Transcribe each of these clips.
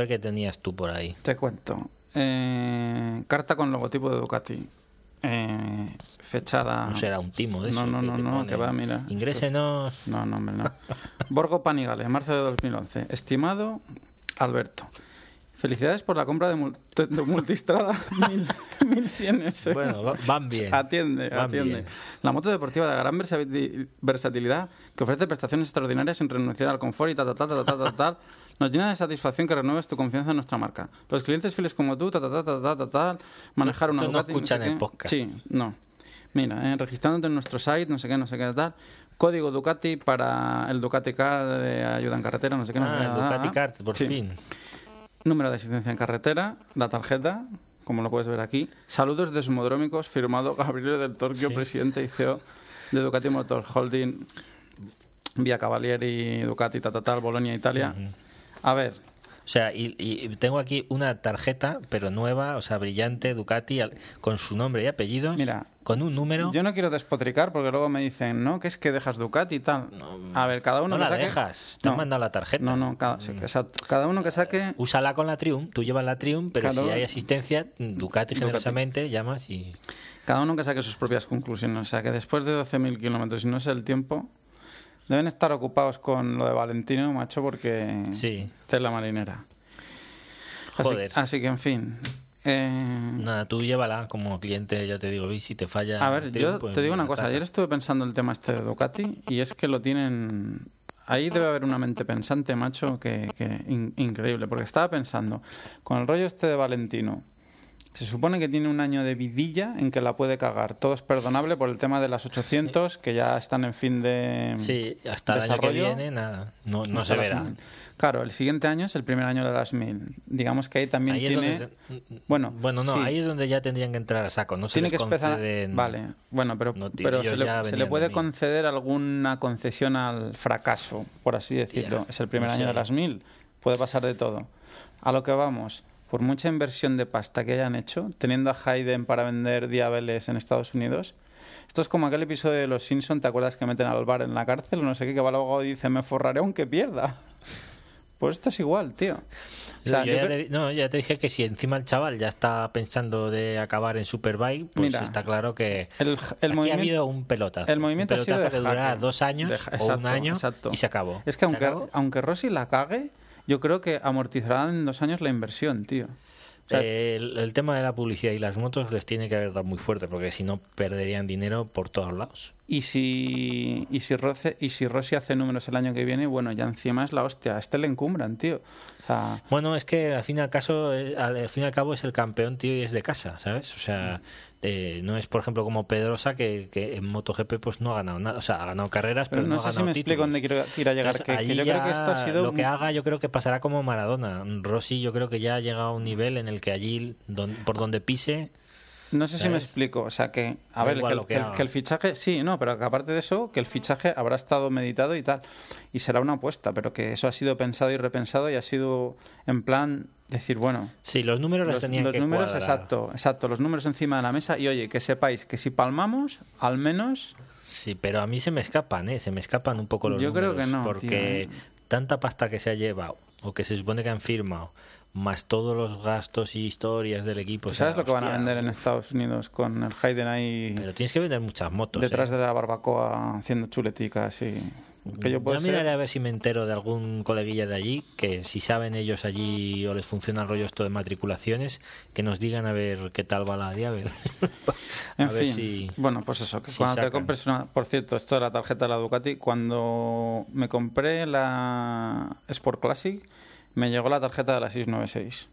Ver qué tenías tú por ahí. Te cuento. Eh, carta con logotipo de Ducati. Eh, fechada. No será un timo de No, eso. no, que no, te no, pone, que va, mira. Ingrésenos. No, no, hombre, no. Borgo Panigale, marzo de 2011. Estimado Alberto, felicidades por la compra de, mul- de Multistrada 1100 S. Bueno, va- van bien. Atiende, Van atiende. bien. La moto deportiva de gran versati- versatilidad que ofrece prestaciones extraordinarias sin renunciar al confort y tal, tal, tal, tal, tal, tal, nos llena de satisfacción que renueves tu confianza en nuestra marca. Los clientes fieles como tú, tal, tal, tal, tal, tal, tal, manejar una no Ducati, escuchan sé el podcast. Sí, no. Mira, eh, registrándote en nuestro site, no sé qué, no sé qué, tal. Código Ducati para el Ducati Car de ayuda en carretera, no sé qué. no sé Ah, qué, el Ducati. Kart, por Sí. fin. Número de asistencia en carretera, la tarjeta, como lo puedes ver aquí. Saludos de Sumodrómicos, firmado Gabriel del Torquio, Sí. presidente y CEO de Ducati Motor Holding, Via Cavalieri, Ducati, tal, Bolonia, Italia. A ver, O sea, y, y tengo aquí una tarjeta, pero nueva, o sea, brillante, Ducati, con su nombre y apellidos, Mira, con un número. yo no quiero despotricar porque luego me dicen, no, que es que dejas Ducati y tal. A ver, cada uno no que la saque- dejas, te han No. mandado la tarjeta. No, no, cada, sí, exacto. cada uno que saque Úsala con la Triumph, tú llevas la Triumph, pero si hay asistencia, Ducati Ducati. generosamente llamas y... Cada uno que saque sus propias conclusiones. O sea, que después de 12.000 kilómetros y no sé el tiempo, deben estar ocupados con lo de Valentino, macho, porque Sí. tela marinera. Joder. Así, que, en fin. eh, Nada, tú llévala como cliente, ya te digo, y si te falla... a ver, yo pues te digo una mira, cosa. Ayer estuve pensando el tema este de Ducati y es que lo tienen... Ahí debe haber una mente pensante, macho, que, que in- increíble. Porque estaba pensando, con el rollo este de Valentino, se supone que tiene un año de vidilla en que la puede cagar. Todo es perdonable por el tema de las 800, que ya están en fin de Sí, hasta el año que desarrollo. viene, nada, no, no se verá. 1000. Claro, el siguiente año es el primer año de las 1000. Digamos que ahí también Ahí tiene... donde... Bueno, Bueno, no, sí. ahí es donde ya tendrían que entrar a saco, no se tiene les que conceden- Vale, bueno, pero, No, tío, pero se, le, se puede conceder alguna concesión al fracaso, por así decirlo. Es el primer año de las 1000. Puede pasar de todo. A lo que vamos, por mucha inversión de pasta que hayan hecho, teniendo a Hayden para vender diabeles en Estados Unidos... Esto es como aquel episodio de Los Simpson, ¿te acuerdas que meten al bar en la cárcel o no sé qué? Que va luego y dice, me forraré aunque pierda. Pues esto es igual, tío. O sea, Yo yo ya, creo- te, no, ya te dije que si encima el chaval ya está pensando de acabar en Superbike, pues Mira, está claro que el, el aquí ha habido un pelotazo. el movimiento un ha sido pelotazo de que durará dos años De- o un año exacto. y se acabó. Es que ¿Se aunque, acabó? aunque Rossi la cague, yo creo que amortizarán en dos años la inversión, tío. El, el tema de la publicidad y las motos les tiene que haber dado muy fuerte, porque si no perderían dinero por todos lados. Y si y si, Roce- y si Rossi hace números el año que viene, bueno, ya encima es la hostia. A este le encumbran, tío. O sea, Bueno, es que al fin y al caso, eh, al, fin y al cabo es el campeón, tío, y es de casa, ¿sabes? O sea, eh, no es por ejemplo como Pedrosa que, que en MotoGP pues no ha ganado nada, o sea, ha ganado carreras, pero, pero no, ha sé si ganado me explico títulos. dónde quiero ir a llegar. Entonces, que, que allí yo creo que ya esto ha sido. lo que haga, yo creo que pasará como Maradona. Rossi, yo creo que ya ha llegado a un nivel en el que allí, don- por donde pise, No sé si me explico. O sea, que. A ver, que, el- que que fichaje. Sí, no, pero que aparte de eso, que el fichaje habrá estado meditado y tal. Y será una apuesta, pero que eso ha sido pensado y repensado y ha sido en plan decir, bueno. sí, los números los, Los, tenían los que números, cuadrar. exacto, exacto, los números encima de la mesa y oye, que sepáis que si palmamos, al menos Sí, pero a mí se me escapan, ¿eh? Se me escapan un poco los Yo creo números. que no, Porque tío, ¿eh? tanta pasta que se ha llevado, o que se supone que han firmado, más todos los gastos y historias del equipo. o sea, ¿Sabes lo que van a vender en Estados Unidos con el Hayden ahí Pero tienes que vender muchas motos. detrás ¿eh? de la barbacoa haciendo chuleticas y que yo puedo Yo ser- miraré a ver si me entero de algún coleguilla de allí, que si saben ellos allí o les funciona el rollo esto de matriculaciones, que nos digan a ver qué tal va la Diabel. a En ver fin, si... bueno, pues eso, que si cuando te compres una... Por cierto, esto de la tarjeta de la Ducati, cuando me compré la Sport Classic, me llegó la tarjeta de la 696.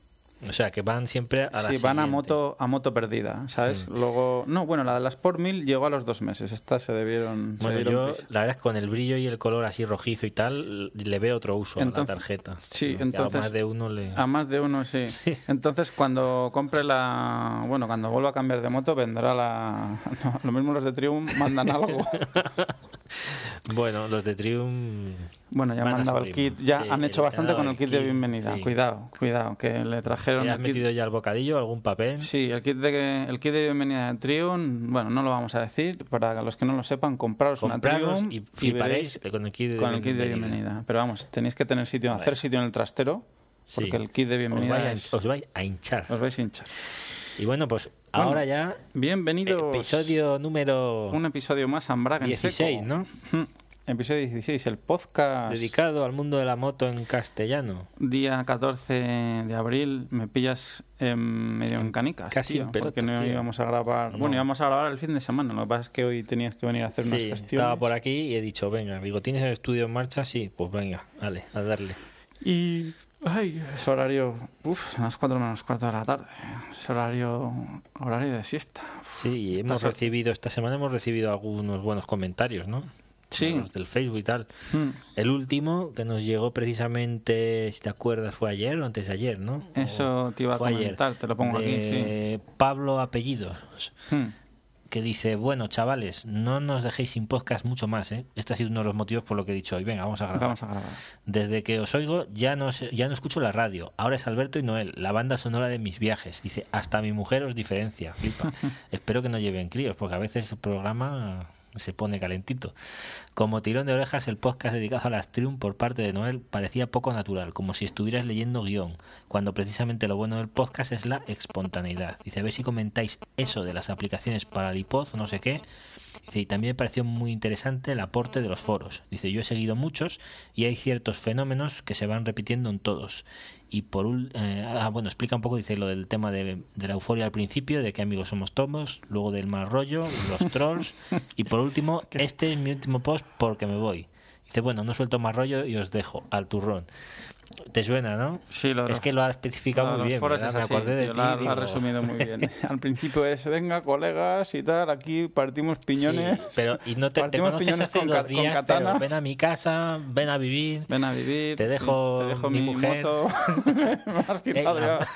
O sea, que van siempre a la Sí, van a moto, a moto perdida, ¿sabes? Luego... No, bueno, la de la Sport 1000 llegó a los dos meses. Estas se debieron... se Bueno, yo, prisa. la verdad es que con el brillo y el color así rojizo y tal, le veo otro uso Entonces- a la tarjeta. sí, Que a entonces- más de uno le... A más de uno, sí. Sí. Entonces, cuando compre la. Bueno, cuando vuelva a cambiar de moto, vendrá la. no, lo mismo los de Triumph mandan algo. Bueno, los de Triumph... Bueno, ya han mandado el kit. Ya Sí, han hecho le bastante con el kit de bienvenida. sí. Cuidado, cuidado, que le trajeron. ¿Ya has el kit- metido ya el bocadillo, algún papel? Sí, el kit, de, el kit de bienvenida de Triumph, bueno, no lo vamos a decir. Para los que no lo sepan, compraros una Compraros Triumph y fliparéis veréis con el kit de con el kit de bienvenida. bienvenida. Pero vamos, tenéis que tener sitio, hacer sitio en el trastero. Sí. Porque el kit de Os bienvenida vais, a, es- os vais a hinchar. os vais a hinchar. Y bueno, pues Bueno, ahora ya Bienvenidos. episodio número Un episodio más Ambraga en 16, seco. ¿no? Mm, Episodio 16, el podcast. Dedicado al mundo de la moto en castellano. Día 14 de abril, me pillas en medio en canicas. Casi tío, en pelotas, Porque no tío. íbamos a grabar. No. Bueno, íbamos a grabar el fin de semana. Lo que pasa es que hoy tenías que venir a hacer unas Sí, gestiones. estaba por aquí y he dicho, venga, digo, ¿tienes el estudio en marcha? Sí, pues venga, dale, a darle. Y. Ay, es horario. Uf, son las 4 menos cuarto de la tarde. Es horario. Horario de siesta. Uf, Sí, y hemos recibido, esta semana hemos recibido algunos buenos comentarios, ¿no? Sí. Los del Facebook y tal. Mm, El último que nos llegó precisamente, si te acuerdas, fue ayer o antes de ayer, ¿no? Eso O te iba a ayer, comentar, te lo pongo aquí, de Pablo Apellidos. mm. Que dice, bueno, chavales, no nos dejéis sin podcast mucho más, ¿eh? Este ha sido uno de los motivos por lo que he dicho hoy. Venga, vamos a grabar. Vamos a grabar. Desde que os oigo ya no, ya no escucho la radio. Ahora es Alberto y Noel, la banda sonora de mis viajes. Dice, hasta mi mujer os diferencia. Flipa. Espero que no lleven críos, porque a veces el programa se pone calentito. Como tirón de orejas, el podcast dedicado a las Triumph por parte de Noel parecía poco natural, como si estuvieras leyendo guion, cuando precisamente lo bueno del podcast es la espontaneidad. Dice, a ver si comentáis eso de las aplicaciones para el iPod no sé qué. Dice, y también me pareció muy interesante el aporte de los foros. Dice, yo he seguido muchos y hay ciertos fenómenos que se van repitiendo en todos. Y por un, eh, ah, bueno, explica un poco, dice lo del tema de, de la euforia al principio, de que amigos somos todos, luego del mal rollo, los trolls, y por último, este es mi último post porque me voy. Dice, bueno, no suelto más rollo y os dejo al turrón. ¿Te suena, no? Sí, lo es que lo ha especificado lo muy bien. es Me acordé de ti. lo ha- lo ha digo, resumido muy bien. Al principio es, venga, colegas y tal, aquí partimos piñones. Sí, pero y no te, te Partimos conoces piñones hace con, dos con días, katanas. pero ven a mi casa, ven a vivir. Ven a vivir. Te sí, dejo te dejo mi mi, mujer. moto. Me has quitado Venga. ya.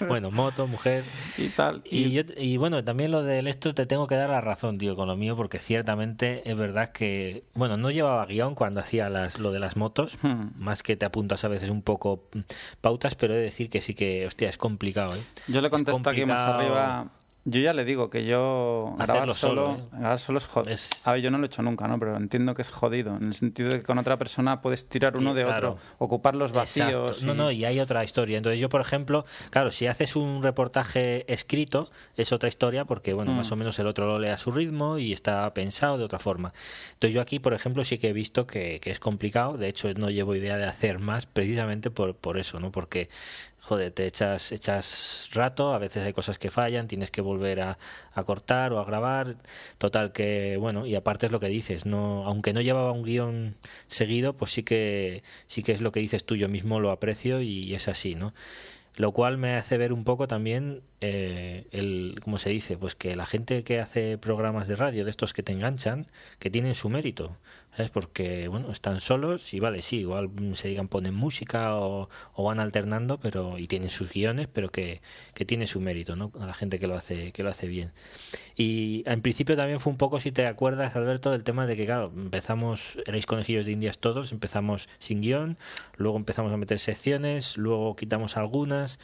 Bueno, moto, mujer. Y tal. Y, yo, y bueno, también lo del esto te tengo que dar la razón, tío, con lo mío, porque ciertamente es verdad que, bueno, no llevaba guion cuando hacía las, lo de las motos, Hmm. más que te apuntas a veces un poco mm, pautas, pero he de decir que sí que, hostia, es complicado, ¿eh? Yo le Es contesto aquí más arriba. Yo ya le digo que yo grabar solo, solo, ¿eh? grabar solo es jodido. Es- A ver, yo no lo he hecho nunca, ¿no? Pero entiendo que es jodido, en el sentido de que con otra persona puedes tirar Sí, uno de claro. otro, ocupar los vacíos. Exacto. No, y- no, y hay otra historia. Entonces yo, por ejemplo, claro, si haces un reportaje escrito, es otra historia porque, bueno, Mm. más o menos el otro lo lee a su ritmo y está pensado de otra forma. Entonces yo aquí, por ejemplo, sí que he visto que, que es complicado. De hecho, no llevo idea de hacer más precisamente por, por eso, ¿no? Porque, joder, te echas, echas rato, a veces hay cosas que fallan, tienes que volver a, a cortar o a grabar. Total que, bueno, y aparte es lo que dices, no aunque no llevaba un guion seguido, pues sí que, sí que es lo que dices tú, yo mismo lo aprecio y es así, ¿no? Lo cual me hace ver un poco también eh, el, ¿cómo se dice? Pues que la gente que hace programas de radio, de estos que te enganchan, que tienen su mérito, ¿sabes? Porque, bueno, están solos y vale, sí, igual se digan ponen música o, o van alternando, pero y tienen sus guiones, pero que, que tiene su mérito, ¿no? A la gente que lo hace, que lo hace bien. Y en principio también fue un poco, si te acuerdas, Alberto, del tema de que, claro, empezamos, erais conejillos de indias todos, empezamos sin guion, luego empezamos a meter secciones, luego quitamos algunas.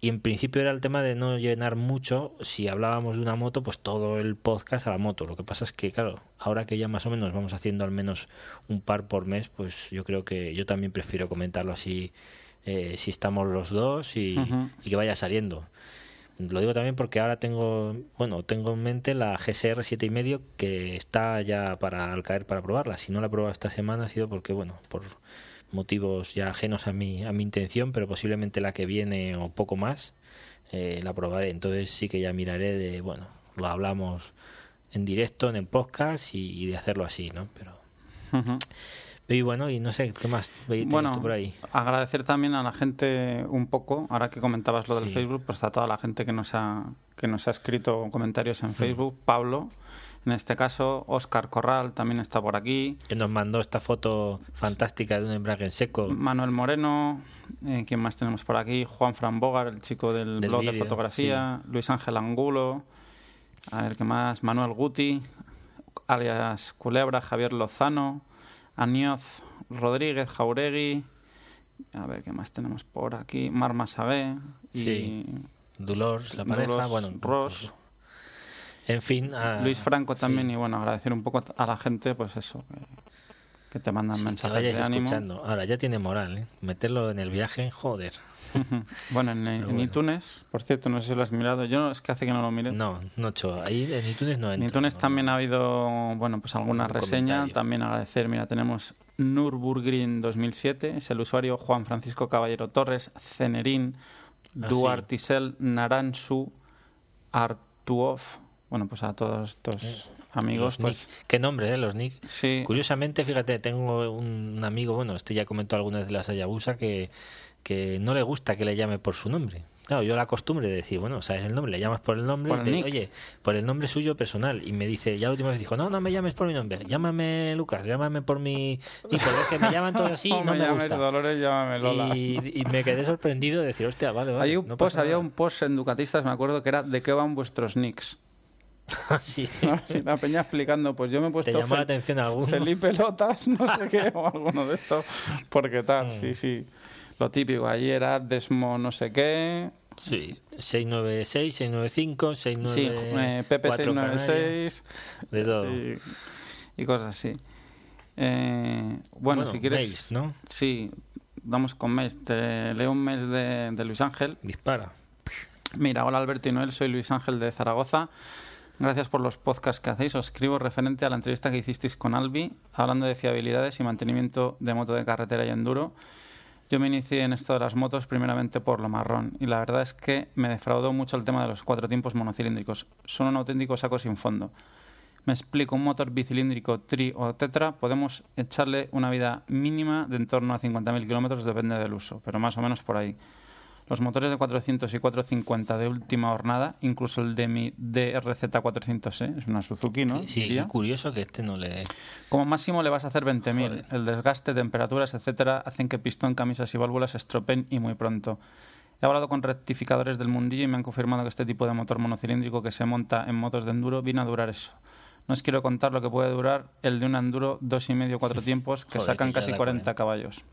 Y en principio era el tema de no llenar mucho, si hablábamos de una moto, pues todo el podcast a la moto. Lo que pasa es que, claro, ahora que ya más o menos vamos haciendo al menos un par por mes, pues yo creo que yo también prefiero comentarlo así eh, si estamos los dos y, que vaya saliendo. Lo digo también porque ahora tengo, bueno, tengo en mente la GSR 7,5 que está ya para al caer para probarla. Si no la he probado esta semana ha sido porque, bueno, por motivos ya ajenos a mi, a mi intención, pero posiblemente la que viene o poco más eh, la probaré. Entonces sí que ya miraré de, bueno, lo hablamos en directo en el podcast y, y de hacerlo así, ¿no? Pero y bueno, y no sé, ¿qué más Bueno, tú por ahí? agradecer también a la gente un poco, ahora que comentabas lo del Sí. Facebook, pues a toda la gente que nos ha, que nos ha escrito comentarios en Facebook, Pablo, en este caso, Oscar Corral también está por aquí, Que nos mandó esta foto fantástica de un embrague en seco. Manuel Moreno, eh, ¿quién más tenemos por aquí? Juan Fran Bogar, el chico del, Del blog de vídeo, fotografía, Luis Ángel Angulo, a ver qué más, Manuel Guti, alias Culebra, Javier Lozano, Anioz Rodríguez, Jauregui, a ver qué más tenemos por aquí, Mar Masabé y Sí. Dolores, la pareja, bueno, Ross. En fin, a- Luis Franco también sí, y bueno, agradecer un poco a la gente, pues eso, que, que te mandan sí, que mensajes vayáis de ánimo. escuchando. Ahora ya tiene moral, ¿eh? Meterlo en el viaje, joder. Bueno, en, en bueno. iTunes, por cierto, no sé si lo has mirado. Yo es que hace que no lo mire. No, no hecho. Ahí en iTunes no en entro, iTunes no, también no. ha habido, bueno, pues alguna Un reseña. comentario. También agradecer, mira, tenemos Nürburgring 2007, es el usuario Juan Francisco Caballero Torres, Cenerín, Ah, Duartisel, Naransu, Artuov. Bueno, pues a todos estos amigos, Eh, Los pues. Qué nombre, ¿eh? Los nick. sí. Curiosamente, fíjate, tengo un amigo, bueno, este ya comentó algunas de las Hayabusa, que, que no le gusta que le llame por su nombre. Claro, yo la costumbre de decir, bueno, sabes el nombre, le llamas por el nombre, Por el te- oye, por el nombre suyo personal. Y me dice, ya la última vez dijo, no, no me llames por mi nombre, llámame Lucas, llámame por mi. Porque es que me llaman todos así, No no me me llames gusta. Dolores, llámame Lola. Y, y me quedé sorprendido de decir, hostia, vale, vale. Hay un no post, había nada". un post en Ducatistas, me acuerdo, que era ¿de qué van vuestros nicks? sí, ¿no? Y la peña explicando, pues yo me he te puesto llamó la atención alguno. Felipe Lotas, no sé qué, o alguno de estos, porque tal, sí, sí. Lo típico, allí era Desmo no sé qué, Sí, 696, 695, sí, 694. eh, PP696 De todo. y, y cosas así. Eh, bueno, Bueno, si quieres... mails, ¿no? Sí, vamos con mails. Te leo un mail de, de Luis Ángel. Dispara. Mira, hola Alberto y Noel, soy Luis Ángel de Zaragoza. Gracias por los podcasts que hacéis. Os escribo referente a la entrevista que hicisteis con Albi, hablando de fiabilidades y mantenimiento de moto de carretera y enduro. Yo me inicié en esto de las motos primeramente por lo marrón y la verdad es que me defraudó mucho el tema de los cuatro tiempos monocilíndricos. Son un auténtico saco sin fondo. Me explico, un motor bicilíndrico tri o tetra podemos echarle una vida mínima de en torno a 50.000 kilómetros, depende del uso, pero más o menos por ahí. Los motores de 400 y 450 de última hornada, incluso el de mi DRZ400E, es una Suzuki, ¿no? Sí, qué curioso que este no le. Como máximo le vas a hacer 20.000. Joder. El desgaste, temperaturas, etcétera, hacen que pistón, camisas y válvulas se estropeen y muy pronto. He hablado con rectificadores del mundillo y me han confirmado que este tipo de motor monocilíndrico que se monta en motos de enduro viene a durar eso. No os quiero contar lo que puede durar el de un enduro dos y medio, cuatro tiempos que Joder, sacan que casi da 40 40. caballos.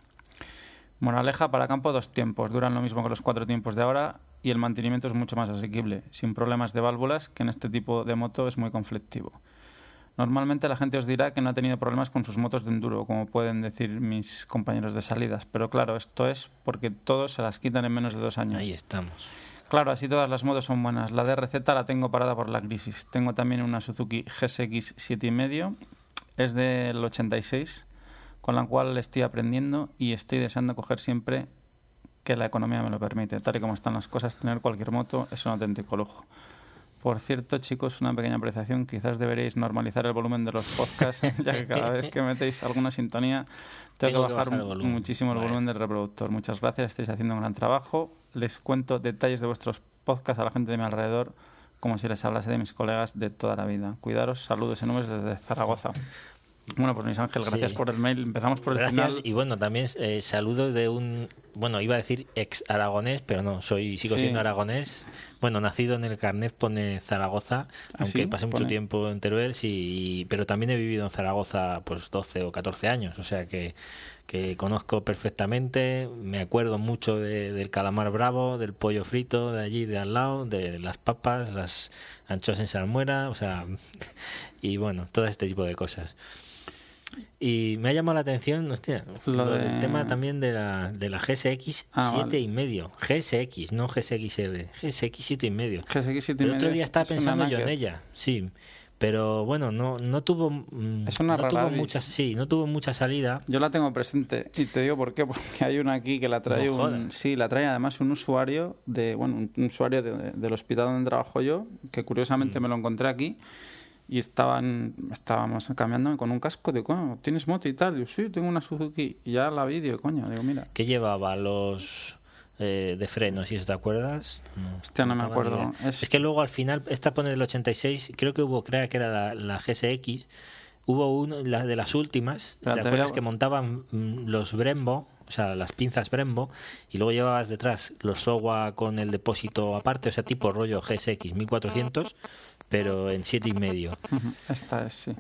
Moraleja para campo dos tiempos, duran lo mismo que los cuatro tiempos de ahora y el mantenimiento es mucho más asequible, sin problemas de válvulas, que en este tipo de moto es muy conflictivo. Normalmente la gente os dirá que no ha tenido problemas con sus motos de enduro, como pueden decir mis compañeros de salidas, pero claro, esto es porque todos se las quitan en menos de dos años. Ahí estamos. Claro, así todas las motos son buenas. La DRZ la tengo parada por la crisis. Tengo también una Suzuki GSX 7,5, es del 86, con la cual estoy aprendiendo y estoy deseando coger siempre que la economía me lo permite. Tal y como están las cosas, tener cualquier moto es un auténtico lujo. Por cierto, chicos, una pequeña apreciación. Quizás deberéis normalizar el volumen de los podcasts, ya que cada vez que metéis alguna sintonía, tengo, Tengo que bajar, bajar el volumen. muchísimo el volumen del reproductor. Muchas gracias, estáis haciendo un gran trabajo. Les cuento detalles de vuestros podcasts a la gente de mi alrededor, como si les hablase de mis colegas de toda la vida. Cuidaros, saludos enormes desde Zaragoza. Bueno, pues Luis Ángel, gracias Sí. por el mail. Empezamos por el Gracias. final. Y bueno, también eh, saludos de un. Bueno, iba a decir ex aragonés, pero no, soy sigo Sí. siendo aragonés. Bueno, nacido en el carnet pone Zaragoza, aunque sí? pasé mucho Pone. tiempo en Teruel, sí, pero también he vivido en Zaragoza pues 12 o 14 años, o sea que, que conozco perfectamente, me acuerdo mucho de- del calamar bravo, del pollo frito de allí de al lado, de las papas, las anchoas en salmuera, o sea, y bueno, todo este tipo de cosas. Y me ha llamado la atención, hostia, Lo lo de- del tema también de la, de la GSX Ah, 7 vale. y medio. GSX, no GSXR. GSX 7 y medio. GSX 7 y El otro día es- estaba es pensando yo en ella, sí. Pero bueno, no, no tuvo, mm, Es una no tuvo mucha, sí, no tuvo mucha salida. Yo la tengo presente y te digo por qué, porque hay una aquí que la trae No un sí, la trae además un usuario de, bueno, un un usuario de- del hospital donde trabajo yo, que curiosamente Mm. me lo encontré aquí y estaban estábamos cambiando con un casco de, coño, ¿tienes moto y tal? Yo, sí, tengo una Suzuki y ya la vi, digo, coño, digo, mira. que llevaba los eh, de frenos y eso te acuerdas no, Hostia, no me acuerdo. Es- Es... que luego al final esta pone del 86 creo que hubo creo que era la, la GSX hubo uno la de las últimas ¿te acuerdas que montaban mm, los Brembo o sea las pinzas Brembo y luego llevabas detrás los Sowa con el depósito aparte o sea tipo rollo GSX 1400 pero en siete y medio Esta es, sí.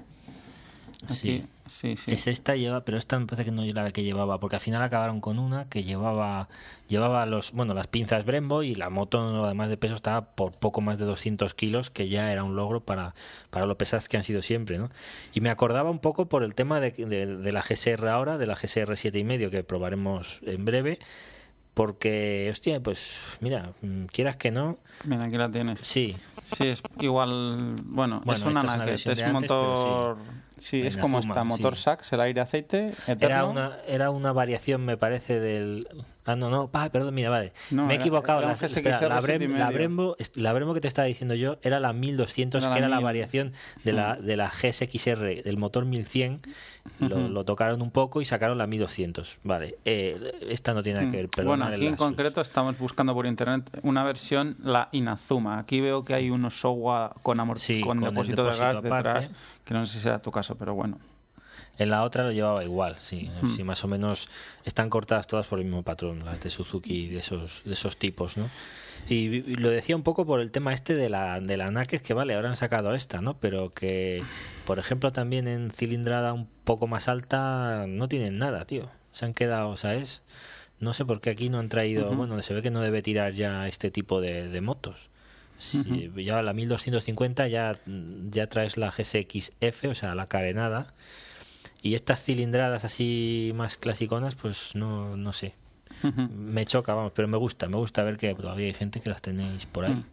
Aquí, Sí. sí, sí. Es esta lleva, pero esta me parece que no era la que llevaba, porque al final acabaron con una que llevaba llevaba los, bueno, las pinzas Brembo y la moto además de peso estaba por poco más de 200 kilos, que ya era un logro para, para lo pesadas que han sido siempre, ¿no? Y me acordaba un poco por el tema de, de- de la GSR ahora, de la GSR 7 y medio que probaremos en breve, porque, hostia, pues mira, mm, quieras que no, Mira, aquí la tienes. sí, Sí, es igual. Bueno, Bueno, es una esta es pero motor. Sí, es En como Azuma, esta, motor sí. Sax, el aire aceite, eterno. Era una, era una variación, me parece, del. Ah, no, no, ah, perdón, mira, vale. No, me he equivocado. era espera, la, Brem-. Brembo, la Brembo que te estaba diciendo yo era la 1200, Era que era la 1000. variación de la, de la GSXR, del motor 1100. Lo, Ujú. lo tocaron un poco y sacaron la 1200. Vale, eh, esta no tiene nada que ver, perdona. Mm. bueno, aquí en concreto estamos buscando por internet una versión, la Inazuma. Aquí veo que hay unos Showa con, amor Sí, con, con depósito, de gas depósito aparte. detrás, que no sé si será tu caso, pero bueno. En la otra lo llevaba igual, sí, Hmm. sí, más o menos están cortadas todas por el mismo patrón, las de Suzuki de esos, de esos tipos, ¿no? Y, y lo decía un poco por el tema este de la, de la Naked, que vale, ahora han sacado esta, ¿no? Pero que, por ejemplo, también en cilindrada un poco más alta no tienen nada, tío. Se han quedado, ¿sabes? No sé por qué aquí no han traído, bueno, se ve que no debe tirar ya este tipo de, de motos. Sí, Ya la 1250 ya, ya traes la GSX-F, o sea, la carenada. Y estas cilindradas así más clasiconas, pues no, no sé. Me choca, vamos, pero me gusta, me gusta ver que todavía hay gente que las tenéis por ahí.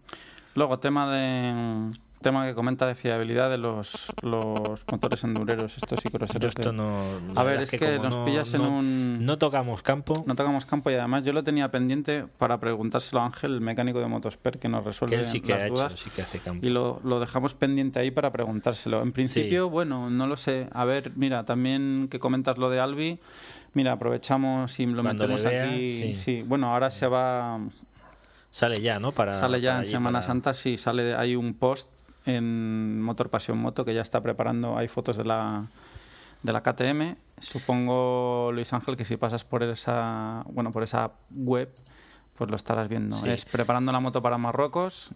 Luego, tema de tema que comenta de fiabilidad de los, los motores endureros, estos y Yo cruceros. esto de- no. A ver, es que nos no- pillas en un... No tocamos campo, No tocamos campo y además yo lo tenía pendiente para preguntárselo a Ángel, el mecánico de Motosper, que nos que resuelve él sí que las ha hecho, dudas. sí que hace campo. Y lo, lo dejamos pendiente ahí para preguntárselo. En principio, bueno, no lo sé. A ver, mira, también que comentas lo de Albi. Mira, aprovechamos y lo Cuando metemos vea, aquí. sí. bueno, ahora se va. Sale ya, ¿no? Para, sale ya para en allí, Semana para- Santa, sí, sale. Hay un post en Motor Pasión Moto que ya está preparando. Hay fotos de la, de la KTM. Supongo, Luis Ángel, que si pasas por esa, bueno, por esa web, pues lo estarás viendo. Sí. Es preparando la moto para Marruecos.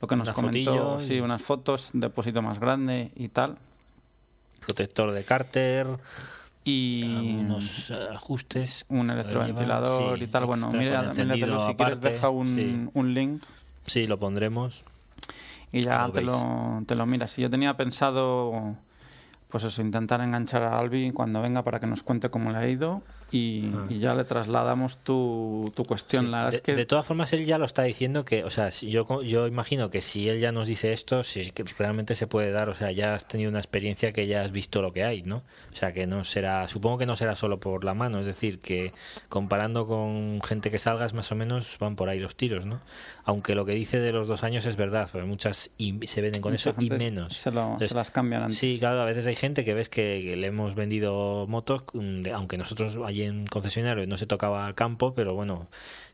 Lo que nos Una comentó, y- sí, unas fotos, depósito más grande y tal. Protector de cárter, Y unos eh, ajustes. un electroventilador y tal. Bueno, mira, míratelo. Si quieres, deja un, sí. un link Sí, lo pondremos. Y ya te lo, te lo miras. Y yo tenía pensado, pues eso, intentar enganchar a Albi cuando venga para que nos cuente cómo le ha ido y, Ah. y ya le trasladamos tu, tu cuestión. Sí, La de, es que de todas formas, él ya lo está diciendo que, o sea, si yo, yo imagino que si él ya nos dice esto, si que realmente se puede dar, o sea, ya has tenido una experiencia que ya has visto lo que hay, ¿no? O sea, que no será, supongo que no será solo por la mano, es decir, que comparando con gente que salgas, más o menos van por ahí los tiros, ¿no? Aunque lo que dice de los dos años es verdad, porque muchas y- se venden con mucha eso y menos. Se, lo- Entonces, se las cambian antes. Sí, claro, a veces hay gente que ves que, que le hemos vendido motos, mm, aunque nosotros allí en concesionario no se tocaba al campo, pero bueno,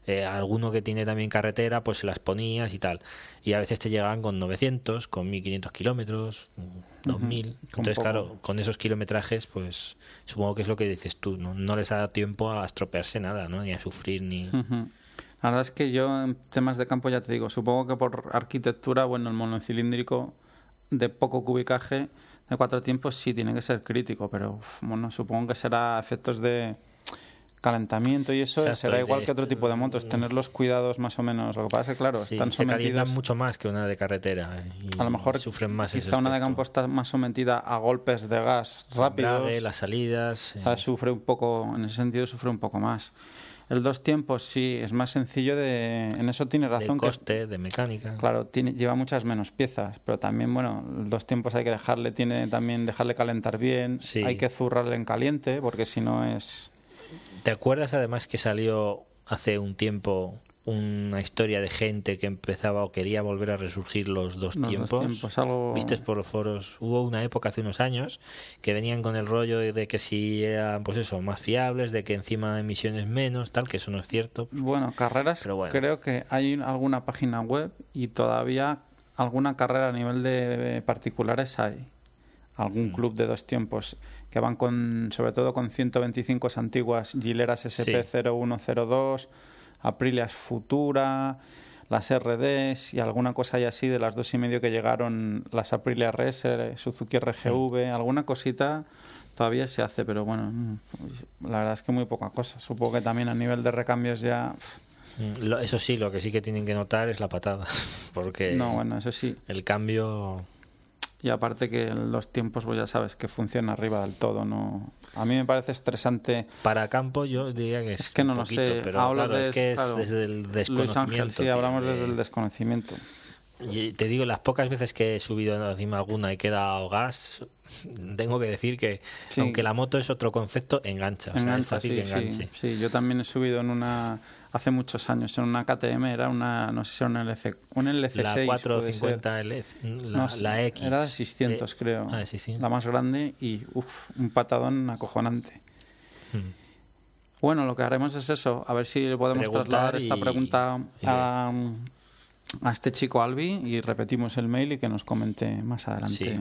eh, alguno que tiene también carretera, pues se las ponías y tal. Y a veces te llegaban con 900, con 1500 kilómetros, mm, 2000. con Entonces, poco. claro, con esos kilometrajes, pues supongo que es lo que dices tú, ¿no? No les ha dado tiempo a estropearse nada, ¿no? Ni a sufrir, ni... Ujú. La verdad es que yo en temas de campo ya te digo, supongo que por arquitectura, bueno, el monocilíndrico de poco cubicaje de cuatro tiempos sí tiene que ser crítico, pero bueno, supongo que será efectos de calentamiento y eso Exacto, será igual de que otro tipo de motos, tener los cuidados más o menos. Lo que pasa es que, claro, Sí, están se sometidos. mucho más que una de carretera. y A lo mejor sufren más quizá una de campo está más sometida a golpes de gas rápidos. Embrague, las salidas. o sea, eh, sufre un poco, en ese sentido sufre un poco más. El dos tiempos sí, es más sencillo de... En eso tiene de razón que coste, de mecánica. Claro, tiene, lleva muchas menos piezas, pero también, bueno, los tiempos hay que dejarle, tiene también dejarle calentar bien, Sí. hay que zurrarle en caliente, porque si no es... ¿Te acuerdas además que salió hace un tiempo una historia de gente que empezaba o quería volver a resurgir los dos los dos tiempos? tiempos, algo... Vistes por los foros. Hubo una época hace unos años que venían con el rollo de, de que si eran, pues eso, más fiables, de que encima emisiones menos, tal, que eso no es cierto. Bueno, carreras, Pero bueno. creo que hay alguna página web y todavía alguna carrera a nivel de particulares hay. Algún Mm. club de dos tiempos que van con, sobre todo con 125 antiguas Gileras SP0102, Aprilias Futura, las RDs y alguna cosa hay así de las dos y medio que llegaron las Aprilia Racer, Suzuki RGV, alguna cosita todavía se hace, pero bueno, mm, la verdad es que muy poca cosa. Supongo que también a nivel de recambios ya... Mm, Eso sí, lo que sí que tienen que notar es la patada, porque No, bueno, eso sí. el cambio Y aparte que los tiempos, pues ya sabes, que funciona arriba del todo, ¿no? A mí me parece estresante. para campo yo diría que es, Es que no lo sé. pero claro, de- es que claro, es desde el Luis desconocimiento. Ángel, sí, hablamos de- desde el desconocimiento. Y te digo, las pocas veces que he subido encima alguna y quedado gas, tengo que decir que, Sí. aunque la moto es otro concepto, engancha. O sea, es Engancha, fácil que enganche. sí, sí. Yo también he subido en una... Hace muchos años, en una KTM, era una, no sé si era un, LC, un LC6. La puede 450 L, la, No la X. Era de 600, Eh, creo. ah, sí, sí. La más grande y, uff, un patadón acojonante. Mm. Bueno, lo que haremos es eso, a ver si le podemos Preguntar trasladar esta y- pregunta a, a este chico Albi y repetimos el mail y que nos comente más adelante. Sí.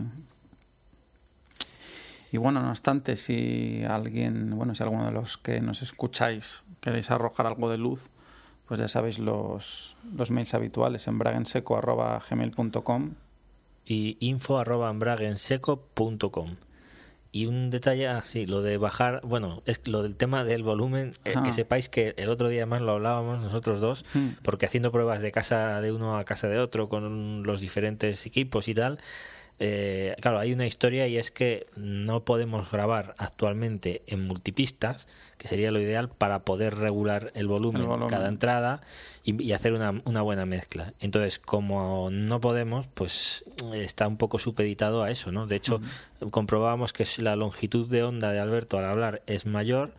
Y bueno, no obstante, si alguien, bueno, si alguno de los que nos escucháis queréis arrojar algo de luz, pues ya sabéis los, los mails habituales en bragenseco.gmail.com Y info arroba embraguenseco.com. Y un detalle así, lo de bajar, bueno, es lo del tema del volumen, eh, que sepáis que el otro día más lo hablábamos nosotros dos, Hmm. porque haciendo pruebas de casa de uno a casa de otro con los diferentes equipos y tal, eh, claro, hay una historia y es que no podemos grabar actualmente en multipistas, que sería lo ideal para poder regular el volumen, El volumen. cada entrada y, y hacer una, una buena mezcla. Entonces, como no podemos, pues está un poco supeditado a eso, ¿no? De hecho, comprobábamos que la longitud de onda de Alberto al hablar es mayor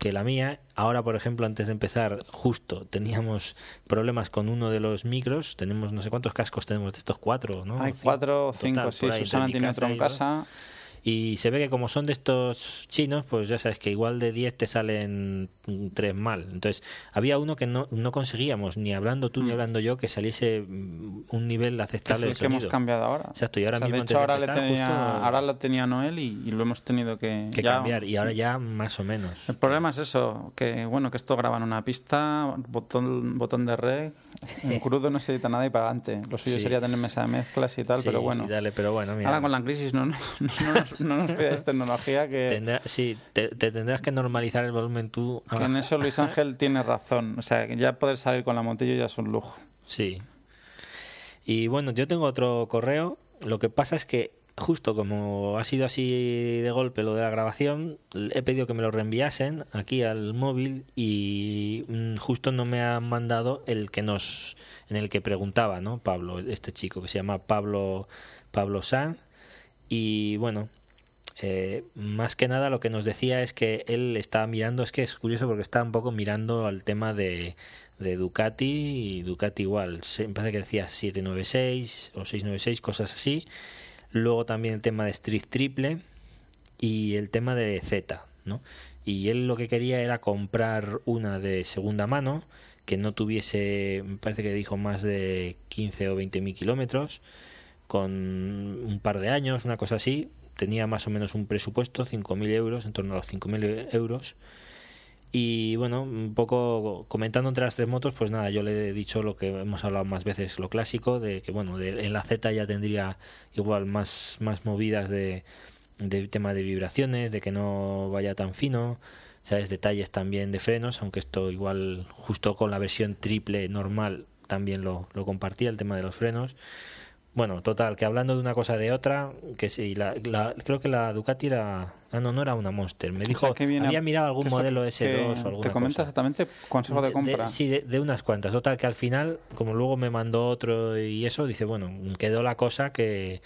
que la mía. Ahora, por ejemplo, antes de empezar, justo teníamos problemas con uno de los micros. Tenemos no sé cuántos cascos tenemos de estos cuatro, ¿no? Hay cuatro cinco, sí. Susana tiene otro en casa. Y se ve que como son de estos chinos, pues ya sabes que igual de 10 te salen mm, tres mal. Entonces, había uno que no, no conseguíamos, ni hablando tú ni Mm. hablando yo, que saliese mm, un nivel que es aceptable el de que hemos cambiado ahora. Exacto, y ahora O sea, mismo de hecho, ahora, le tenía, justo- ahora lo tenía Noel y, y lo hemos tenido que, que ya- cambiar. Y ahora ya más o menos. El problema es eso, que bueno, que esto graba en una pista, botón, botón de rec, en crudo no se edita nada y para adelante. Lo suyo Sí. sería tener mesa de mezclas y tal, Sí, pero bueno. Dale, pero bueno, mira. Ahora con la crisis no, no, no, no nos, no nos pidáis tecnología que, Tendrá- sí, te, te tendrás que normalizar el volumen tú. que en eso Luis Ángel tiene razón. O sea, que ya poder salir con la motillo ya es un lujo. Sí. Y bueno, yo tengo otro correo. Lo que pasa es que justo como ha sido así de golpe lo de la grabación, he pedido que me lo reenviasen aquí al móvil y mm, justo no me han mandado el que nos en el que preguntaba, ¿no? Pablo, este chico que se llama Pablo Pablo San y bueno, eh, más que nada lo que nos decía es que él estaba mirando, es que es curioso porque está un poco mirando al tema de, de Ducati y Ducati igual, se, me parece que decía 796 o 696, cosas así. Luego también el tema de Street Triple y el tema de Z, ¿no? Y él lo que quería era comprar una de segunda mano que no tuviese, me parece que dijo más de 15 o 20 mil kilómetros, con un par de años, una cosa así. Tenía más o menos un presupuesto, 5.000 euros, en torno a los 5.000 euros. Y bueno, un poco comentando entre las tres motos, pues nada, yo le he dicho lo que hemos hablado más veces, lo clásico, de que bueno, de, en la Z ya tendría igual más, más movidas de, de tema de vibraciones, de que no vaya tan fino, sabes detalles también de frenos aunque esto igual justo con la versión triple normal también lo, lo compartía el tema de los frenos bueno, total, que hablando de una cosa de otra, que sí, la, creo que la Ducati era. Ah, no, no era una Monster. Me dijo que había mirado algún modelo S2 o alguna Te comenta exactamente consejo de compra. sí, de, unas cuantas. Total, que al final, como luego me mandó otro y eso, dice, bueno, quedó la cosa que,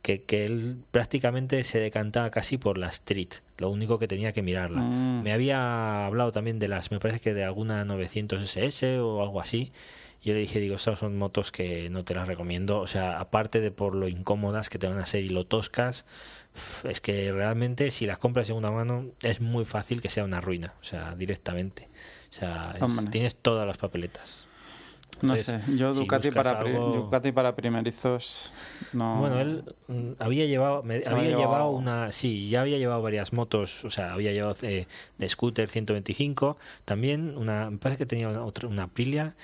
que, él prácticamente se decantaba casi por la Street. Lo único que tenía que mirarla. Mm. Me había hablado también de las, me parece que de alguna 900 SS o algo así yo le dije, digo, estas son motos que no te las recomiendo. O sea, aparte de por lo incómodas que te van a ser y lo toscas, es que realmente si las compras en una mano es muy fácil que sea una ruina. O sea, directamente. O sea, tienes todas las papeletas. No sé, yo Ducati, para Ducati para primerizos no... Bueno, él mm, había llevado había llevado... una sí, ya había llevado varias motos, o sea, había llevado eh, de scooter 125, también una me parece que tenía otra una Aprilia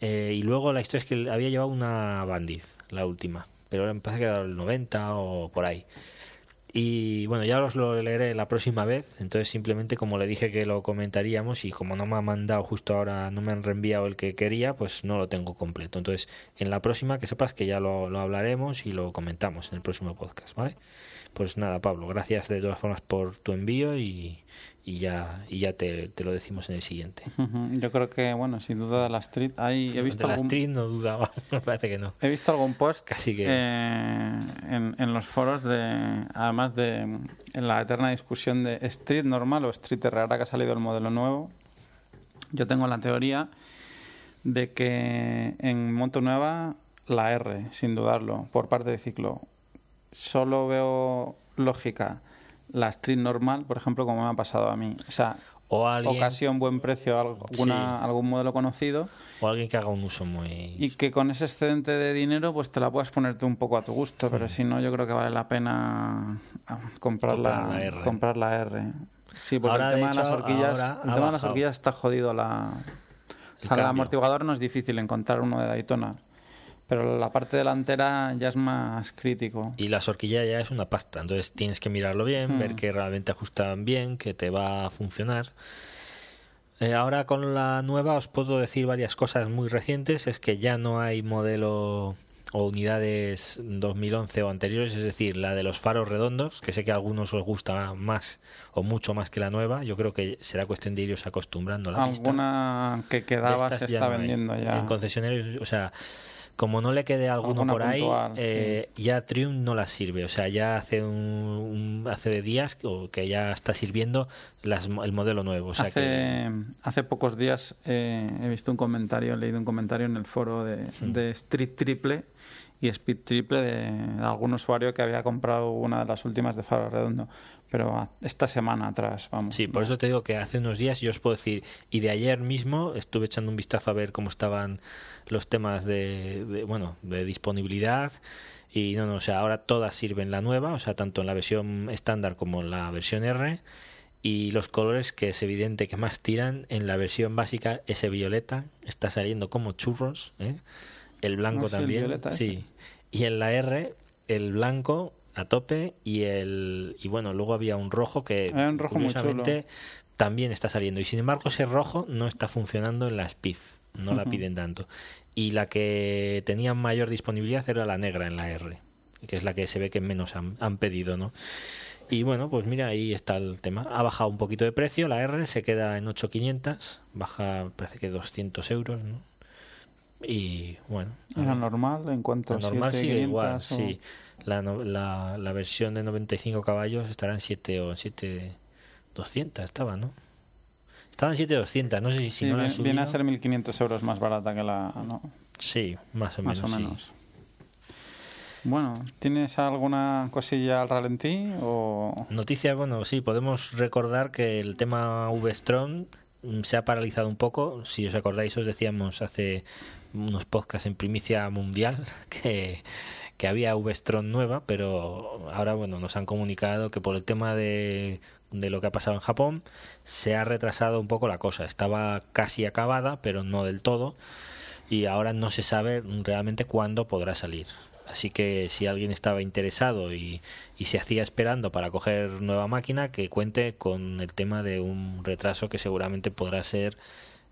eh, y luego la historia es que había llevado una Bandit, la última, pero me parece que era el 90 o por ahí. Y bueno, ya os lo leeré la próxima vez. Entonces, simplemente como le dije que lo comentaríamos y como no me ha mandado justo ahora, no me han reenviado el que quería, pues no lo tengo completo. Entonces, en la próxima, que sepas que ya lo, lo hablaremos y lo comentamos en el próximo podcast, ¿vale? Pues nada, Pablo, gracias de todas formas por tu envío y, y ya y ya te, lo decimos en el siguiente. Yo creo que, bueno, sin duda la Street, hay, he visto la Street no dudaba, me parece que no. He visto algún post Casi que... Eh, en, en los foros, de además de en la eterna discusión de Street normal o Street R, ahora que ha salido el modelo nuevo, yo tengo la teoría de que en moto nueva la R, sin dudarlo, por parte de ciclo, solo veo lógica la Street normal, por ejemplo, como me ha pasado a mí. O sea, o ocasión, buen precio, alguna, algún modelo conocido. O alguien que haga un uso muy... Y que con ese excedente de dinero pues te la puedas ponerte un poco a tu gusto, pero si no yo creo que vale la pena ah, comprar, la, R. Comprar la R. Sí, porque el tema de las horquillas, el tema de las horquillas está jodido. La, el amortiguador no es difícil encontrar uno de Daytona. Pero la parte delantera ya es más crítico. Y la horquilla ya es una pasta, entonces tienes que mirarlo bien, ver hmm. que realmente ajustan bien, que te va a funcionar. Eh, ahora con la nueva os puedo decir varias cosas muy recientes, es que ya no hay modelo o unidades 2011 o anteriores, es decir, la de los faros redondos, que sé que a algunos os gusta más o mucho más que la nueva, yo creo que será cuestión de iros acostumbrando a la Alguna que quedaba se está vendiendo ya. En concesionarios, o sea, como no le quede alguno por ahí, eh, ya Triumph no la sirve. O sea, ya hace un, hace días que ya está sirviendo las, el modelo nuevo. O sea hace, hace pocos días eh, he visto un comentario, he leído un comentario en el foro de, de Street Triple y Speed Triple de algún usuario que había comprado una de las últimas de Faro Redondo pero esta semana atrás, vamos. Sí, por eso te digo que hace unos días yo os puedo decir, y de ayer mismo estuve echando un vistazo a ver cómo estaban los temas de, bueno, de disponibilidad y no, no, o sea, ahora todas sirven la nueva, o sea, tanto en la versión estándar como en la versión R y los colores que es evidente que más tiran en la versión básica ese violeta está saliendo como churros, ¿eh? el blanco ah, también, sí, y en la R el blanco a tope y el y bueno luego había un rojo que un rojo curiosamente también está saliendo. Y sin embargo ese rojo no está funcionando en la Speed no la piden tanto. Y la que tenía mayor disponibilidad era la negra en la R que es la que se ve que menos han, han pedido no y bueno pues mira ahí está el tema. Ha bajado un poquito de precio la R se queda en 8500 baja parece que 200 euros ¿no? Y bueno era normal en cuanto a normal sigue igual sí la, la, la, versión de 95 caballos estará en 7 o en 7200 estaba, ¿no? Estaba en 7200, no sé si, si no la han Viene a ser 1500 euros más barata que la... ¿no? Sí, más o menos. Más o menos. Bueno, ¿tienes alguna cosilla al ralentí o...? Noticia, bueno, sí, podemos recordar que el tema V-Strong se ha paralizado un poco. Si os acordáis, os decíamos hace unos podcasts en primicia mundial que que había V-Strom nueva, pero ahora bueno nos han comunicado que por el tema de, de lo que ha pasado en Japón se ha retrasado un poco la cosa. Estaba casi acabada, pero no del todo, y ahora no se sabe realmente cuándo podrá salir. Así que si alguien estaba interesado y, y se hacía esperando para coger nueva máquina, que cuente con el tema de un retraso que seguramente podrá ser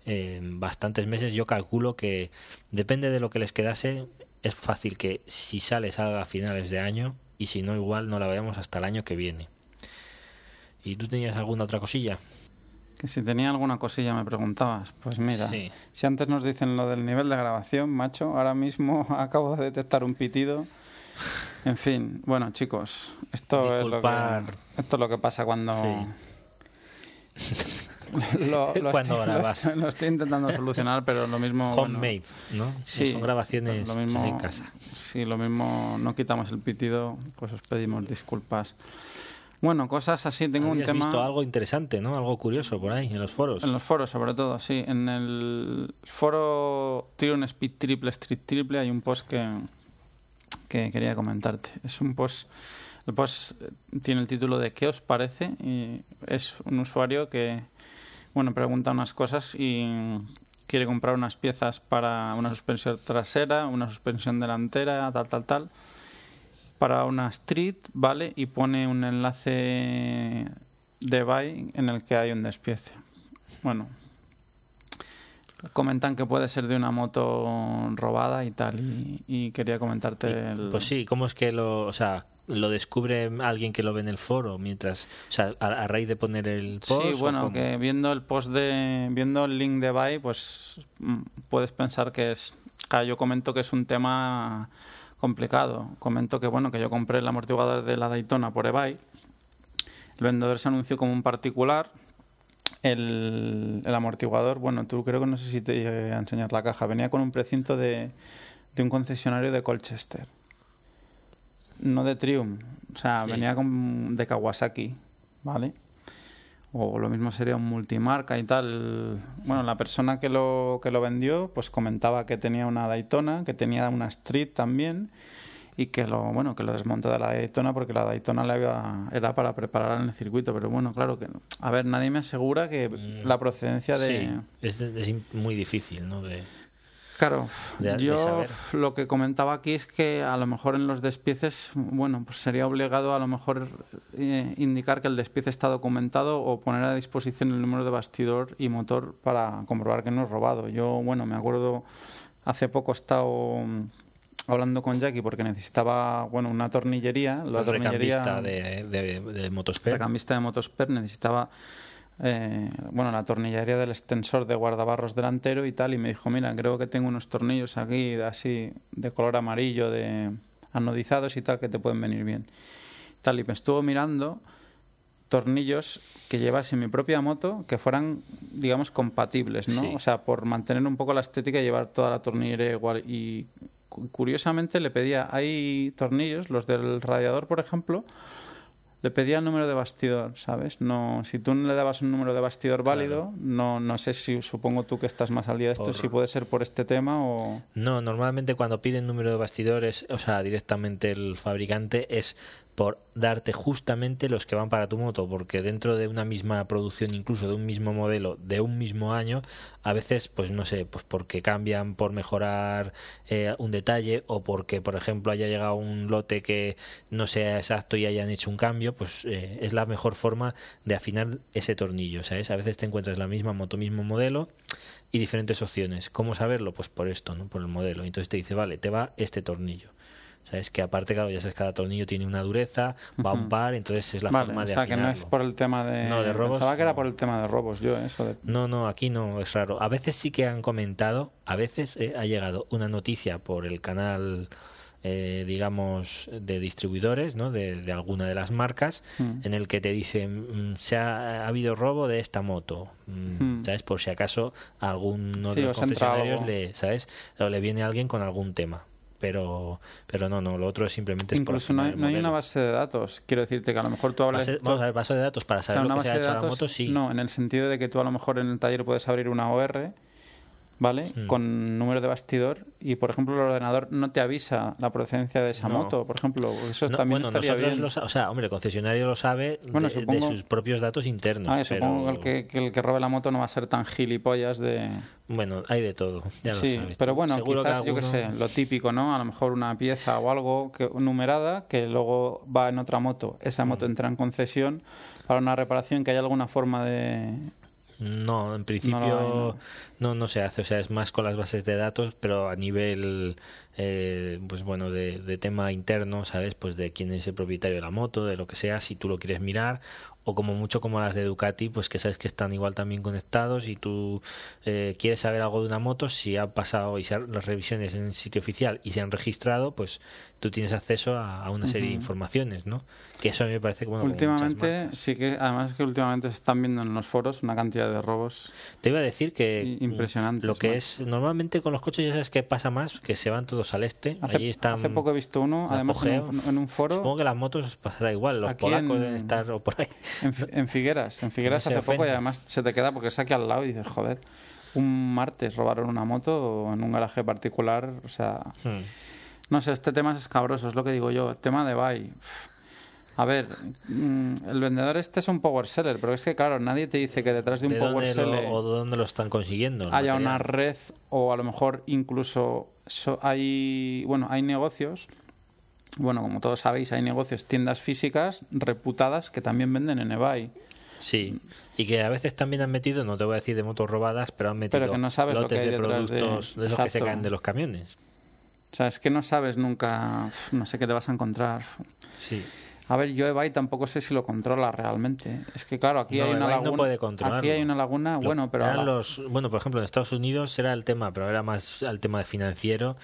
en bastantes meses. Yo calculo que depende de lo que les quedase, es fácil que si sale salga a finales de año y si no igual no la veamos hasta el año que viene. ¿Y tú tenías alguna otra cosilla? Que si tenía alguna cosilla me preguntabas. Pues mira, si antes nos dicen lo del nivel de grabación, macho, ahora mismo acabo de detectar un pitido. En fin, bueno chicos, esto es lo que esto es lo que pasa cuando lo, cuando estoy, grabas. Lo, estoy intentando solucionar, pero lo mismo. Homemade, ¿no? Sí, son grabaciones lo mismo, en casa. Sí, lo mismo, no quitamos el pitido, pues os pedimos disculpas. Bueno, cosas así. Tengo un tema. visto algo interesante, ¿no? Algo curioso por ahí, en los foros. En los foros, sobre todo, sí. En el foro Tiro Speed Triple Street Triple hay un post que, que quería comentarte. Es un post. El post tiene el título de ¿Qué os parece? Y es un usuario que bueno, pregunta unas cosas y quiere comprar unas piezas para una suspensión trasera, una suspensión delantera, tal, tal, tal, para una Street, ¿vale? Y pone un enlace de buy en el que hay un despiece. Bueno, comentan que puede ser de una moto robada y tal, y, quería comentarte el... Pues sí, ¿cómo es que lo, o sea, lo descubre alguien que lo ve en el foro mientras o sea a, raíz de poner el post sí bueno que viendo el post de viendo el link de buy pues mm, puedes pensar que es yo comento que es un tema complicado. Comento que bueno que yo compré el amortiguador de la Daytona por eBay. El vendedor se anunció como un particular. El, el amortiguador bueno tú creo que no sé si te llegué a enseñar la caja. Venía con un precinto de, de un concesionario de Colchester. No de Triumph, o sea, venía con, de Kawasaki, ¿vale? O lo mismo sería un multimarca y tal. Bueno, la persona que lo, que lo vendió, pues comentaba que tenía una Daytona, que tenía una Street también, y que lo, bueno, que lo desmontó de la Daytona porque la Daytona le había, era para preparar en el circuito. Pero bueno, claro que, a ver, nadie me asegura que mm, la procedencia de... Sí, es, es muy difícil, ¿no? De Claro, yo lo que comentaba aquí es que a lo mejor en los despieces, bueno, pues sería obligado a lo mejor eh, indicar que el despiece está documentado o poner a disposición el número de bastidor y motor para comprobar que no es robado. Yo, bueno, me acuerdo hace poco he estado mm, hablando con Jackie porque necesitaba, bueno, una tornillería, la tornillería de, de, de Motosper. Recambista de Motosper necesitaba eh, bueno, la tornillería del extensor de guardabarros delantero y tal, y me dijo, mira, creo que tengo unos tornillos aquí así de color amarillo, de anodizados y tal, que te pueden venir bien. Tal, y me estuvo mirando tornillos que llevase mi propia moto que fueran, digamos, compatibles, ¿no? O sea, por mantener un poco la estética y llevar toda la tornillería igual. Y curiosamente le pedía, hay tornillos, los del radiador, por ejemplo, le pedía el número de bastidor, ¿sabes? No, si tú no le dabas un número de bastidor válido, no, no sé si supongo tú que estás más al día de esto, si puede ser por este tema o... No, normalmente cuando piden número de bastidores, o sea, directamente el fabricante es por darte justamente los que van para tu moto, porque dentro de una misma producción, incluso de un mismo modelo, de un mismo año, a veces, pues no sé, pues porque cambian por mejorar eh, un detalle o porque, por ejemplo, haya llegado un lote que no sea exacto y hayan hecho un cambio, pues eh, es la mejor forma de afinar ese tornillo, ¿sabes? A veces te encuentras la misma moto, mismo modelo y diferentes opciones. ¿Cómo saberlo? Pues por esto, ¿no? Por el modelo. Entonces te dice, vale, te va este tornillo. ¿Sabes? Que aparte, claro, ya sabes, cada tornillo tiene una dureza, va a un par, entonces es la forma de O sea, que no es por el tema de... No, de robos. Pensaba que era por el tema de robos, yo, eso No, no, aquí no, es raro. A veces sí que han comentado, a veces eh, ha llegado una noticia por el canal... Eh, digamos, de distribuidores, ¿no? De, alguna de las marcas, mm. en el que te dicen, mm, se ha, habido robo de esta moto, mm, ¿sabes? Por si acaso a alguno de los concesionarios le, ¿sabes? O le viene alguien con algún tema pero pero no, no, lo otro es simplemente... Incluso no, hay, no hay, una base de datos, quiero decirte que a lo mejor tú hablas... vamos a ver, base de datos para saber lo que se ha hecho la moto, sí. No, en el sentido de que tú a lo mejor en el taller puedes abrir una OR ¿vale? Mm. Con número de bastidor y, por ejemplo, el ordenador no te avisa la procedencia de esa No. moto, por ejemplo. Eso No, también bueno, estaría bien. lo o sea, hombre, el concesionario lo sabe Bueno, de, de supongo- sus propios datos internos. Ah, pero, supongo que el que, el que robe la moto no va a ser tan gilipollas de... Bueno, hay de todo, ya sí, lo sabes. pero bueno, Seguro que quizás, yo qué sé, alguno- lo típico, ¿no? A lo mejor una pieza o algo que, numerada que luego va en otra moto. Esa Mm. moto entra en concesión para una reparación que hay alguna forma de... No, en principio No no, se hace, o sea, es más con las bases de datos, pero a nivel, eh, pues bueno, de, de tema interno, ¿sabes? Pues de quién es el propietario de la moto, de lo que sea, si tú lo quieres mirar, o como mucho como las de Ducati, pues que sabes que están igual también conectados y tú eh, quieres saber algo de una moto, si ha pasado y se han- las revisiones en el sitio oficial y se han registrado, pues tú tienes acceso a, a una serie de informaciones, ¿no? Que eso a mí me parece que, bueno, últimamente, sí que, además que últimamente se están viendo en los foros una cantidad de robos. Te iba a decir que I- impresionantes, lo que es normalmente con los coches ya sabes que pasa más que se van todos al este. Hace, Allí están hace poco he visto uno, además en un, en un foro, Supongo que las motos pasará igual, los polacos en- deben estar o por ahí. en, en Figueras. En Figueras hace poco y además se te queda porque es aquí al lado y dices, joder, un martes robaron una moto en un garaje particular, o sea... Hmm. No sé, este tema es escabroso, es lo que digo yo. El tema de buy. A ver, mm, el vendedor este es un power seller, pero es que, claro, nadie te dice que detrás de un ¿De power seller o de dónde lo están consiguiendo? haya una red o a lo mejor incluso so- hay, bueno, hay negocios. Bueno, como todos sabéis, hay negocios, tiendas físicas reputadas que también venden en eBay. Sí, y que a veces también han metido, no te voy a decir de motos robadas, pero han metido Pero que no sabes lo lotes que hay de productos de, esos que se caen de los camiones. O sea, es que no sabes nunca, no sé qué te vas a encontrar. Sí. A ver, yo eBay tampoco sé si lo controla realmente. Es que claro, aquí No, hay una eBay no laguna. puede controlarlo. aquí hay una laguna, Lo- bueno, pero los, bueno, por ejemplo, en Estados Unidos era el tema, pero era más al tema de financiero,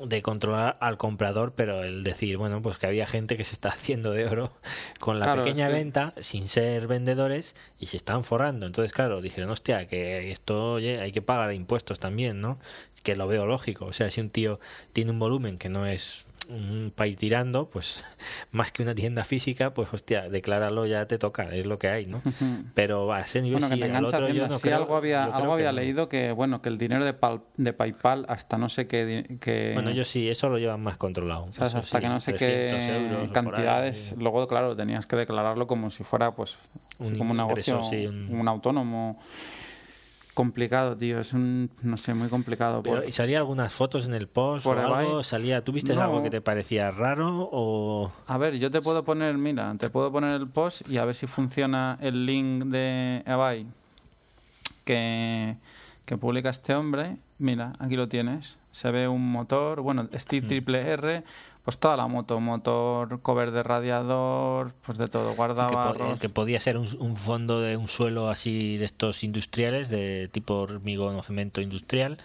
de controlar al comprador, pero el decir, bueno, pues que había gente que se está haciendo de oro con la Claro, pequeña es que- venta sin ser vendedores y se están forrando. Entonces, claro, dijeron, hostia, que esto oye, hay que pagar impuestos también, ¿no? Que lo veo lógico. O sea, si un tío tiene un volumen que no es para ir tirando, pues más que una tienda física, pues hostia, decláralo ya te toca, es lo que hay, ¿no? Pero a ese nivel Bueno, que sí, te al otro yo no Sí, creo- algo había, yo algo que había no. leído que, bueno, que el dinero de, Pal- de PayPal hasta no sé qué... que Bueno, ellos sí, eso lo llevan más controlado. hasta sí, que no sé 300 qué ahí, cantidades, sí. luego, claro, tenías que declararlo como si fuera, pues, Un como un negocio, un... un- autónomo. Complicado, tío, es un, no sé, muy complicado. Pero, por- ¿Y salía algunas fotos en el post por o algo? EBay. ¿Salía, ¿Tú viste No. algo que te parecía raro o...? A ver, yo te puedo poner, mira, te puedo poner el post y a ver si funciona el link de eBay que, que publica este hombre. Mira, aquí lo tienes. Se ve un motor, bueno, Steel Triple R, pues toda la moto, motor, cover de radiador, pues de todo, que, po- guardabarros. que podía ser un, un fondo de un suelo así de estos industriales, de tipo hormigón o cemento industrial,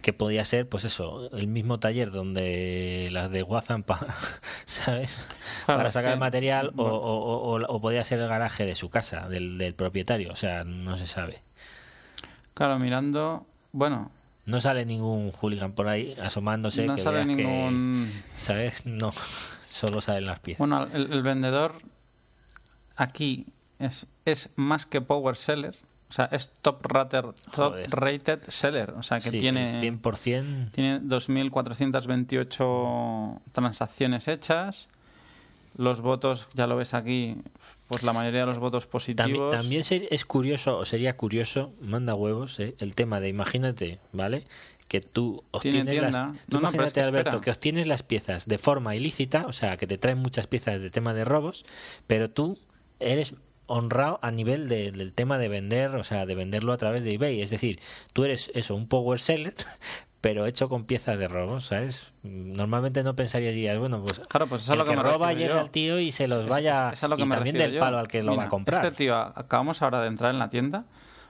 que podía ser, pues eso, el mismo taller donde las de Wazan, pa- ¿sabes? Claro, Para sacar que- el material, bueno. o- o- o- o podía ser el garaje de su casa, del, del propietario, o sea, no se sabe. Claro, mirando, bueno, No sale ningún hooligan por ahí asomándose no que sale veas que, ningún... ¿sabes? No, solo salen las piezas. Bueno, el, el vendedor aquí es, es más que power seller, o sea, es top, rater, top rated seller, o sea, que Sí, tiene, el 100%... tiene 2.428 transacciones hechas. Los votos, ya lo ves aquí, pues la mayoría de los votos También, positivos. también ser- es curioso, o sería curioso, manda huevos, ¿eh? el tema de, imagínate, ¿vale? Que tú Tiene obtienes las... tienda. tú No, no, pero es imagínate, que Alberto, espera. que obtienes las piezas de forma ilícita, o sea, que te traen muchas piezas de tema de robos, pero tú eres honrado a nivel de- del tema de vender, o sea, de venderlo a través de eBay. Es decir, tú eres eso, un power seller, pero hecho con piezas de robo, ¿sabes? Normalmente no pensarías, dirías, bueno, pues Claro, pues eso es el lo que que me roba llega al tío y se los Es- vaya... es- es a lo que y me también del yo. palo al que lo va Mira, a comprar. Este tío, acabamos ahora de entrar en la tienda.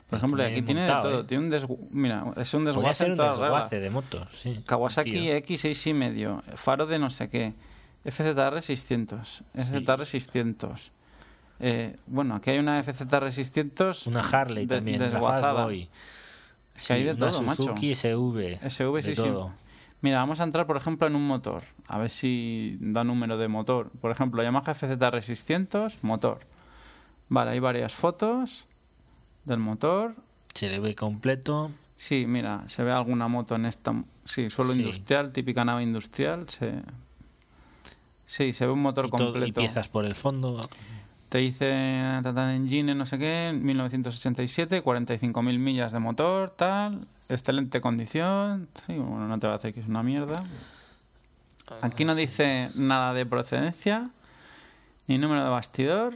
Por ejemplo, y tiene aquí tiene de montado, todo. ¿eh? Tiene un desgu- Mira, es un desguace ser un desguace de motos, sí. Kawasaki Tío. X6 y medio, faro de no sé qué, FZR 600, FZR 600. Eh, bueno, aquí hay una FZR 600. Una Harley de- también, desguazada. Fatboy. Que hay de todo, macho. Suzuki SV. SV, de sí, sí. todo. Mira, vamos a entrar, por ejemplo, en un motor. A ver si da número de motor. Por ejemplo, Yamaha FZR 600, motor. Vale, hay varias fotos del motor. Se le ve completo. Sí, mira, se ve alguna moto en esta. Sí, suelo Sí. industrial, típica nave industrial. Se... Sí, se ve un motor Y, todo- y completo. piezas por el fondo. Te dice Tata Engine, no sé qué, 1987, 45.000 millas de motor, tal, excelente condición. Sí, bueno, no te va a hacer que es una mierda. Aquí no dice nada de procedencia, ni número de bastidor,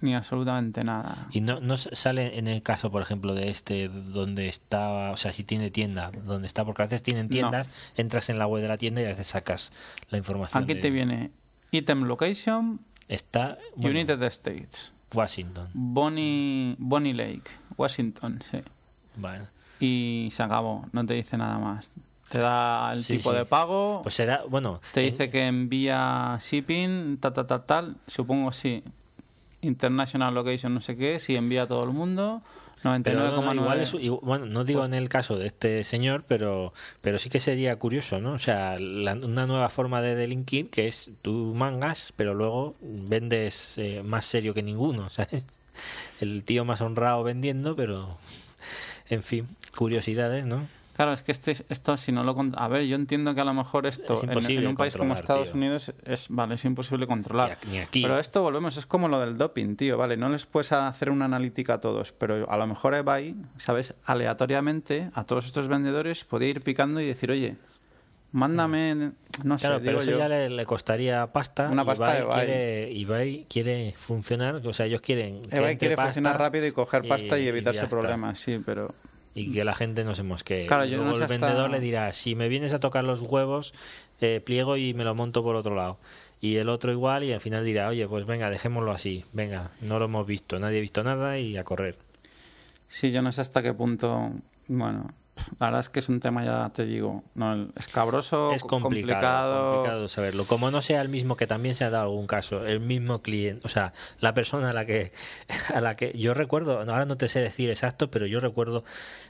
ni absolutamente nada. Y no, no sale en el caso, por ejemplo, de este, donde está, o sea, si tiene tienda, donde está, porque a veces tienen tiendas, entras en la web de la tienda y a veces sacas la información. Aquí de- te viene Item Location, Está bueno, United States, Washington. Bonnie, Bonnie Lake, Washington, sí. Bueno, Y se acabó, no te dice nada más. Te da el Sí, tipo sí. de pago, pues será, bueno, te en- dice que envía shipping, tal, tal, tal, tal. Supongo sí. International Location, no sé qué, si envía a todo el mundo. Pero no, no, 99,9. igual es, igual- bueno, no digo Pues- en el caso de este señor, pero, pero sí que sería curioso, ¿no? O sea, la- una nueva forma de delinquir que es tú mangas, pero luego vendes eh, más serio que ninguno, ¿sabes? El tío más honrado vendiendo, pero en fin, curiosidades, ¿no? Claro, es que este, esto si no lo... A ver, yo entiendo que a lo mejor esto Es en, un país como Estados tío. Unidos es, vale, es imposible controlar. Ni aquí-. Pero esto, volvemos, es como lo del doping, tío, vale, no les puedes hacer una analítica a todos, pero a lo mejor eBay, ¿sabes? Aleatoriamente a todos estos vendedores puede ir picando y decir, oye, mándame, no sé, Claro, pero digo eso yo. ya le, le costaría pasta. Una pasta Ibai de Ibai. Quiere, Ibai quiere funcionar, o sea, ellos quieren... eBay quiere funcionar rápido y coger pasta y, evitarse problemas, sí, pero... y que la gente no se mosquee. Claro, yo Luego no sé el hasta- vendedor le dirá, si me vienes a tocar los huevos, eh, pliego y me lo monto por otro lado. Y el otro igual y al final dirá, oye, pues venga, dejémoslo así, venga, no lo hemos visto, nadie ha visto nada y a correr. Sí, yo no sé hasta qué punto. Bueno, la verdad es que es un tema, ya te digo, no, escabroso, es co- complicado, complicado saberlo. Como no sea el mismo, que también se ha dado algún caso, el mismo cliente, o sea, la persona a la que, a la que yo recuerdo, ahora no te sé decir exacto, pero yo recuerdo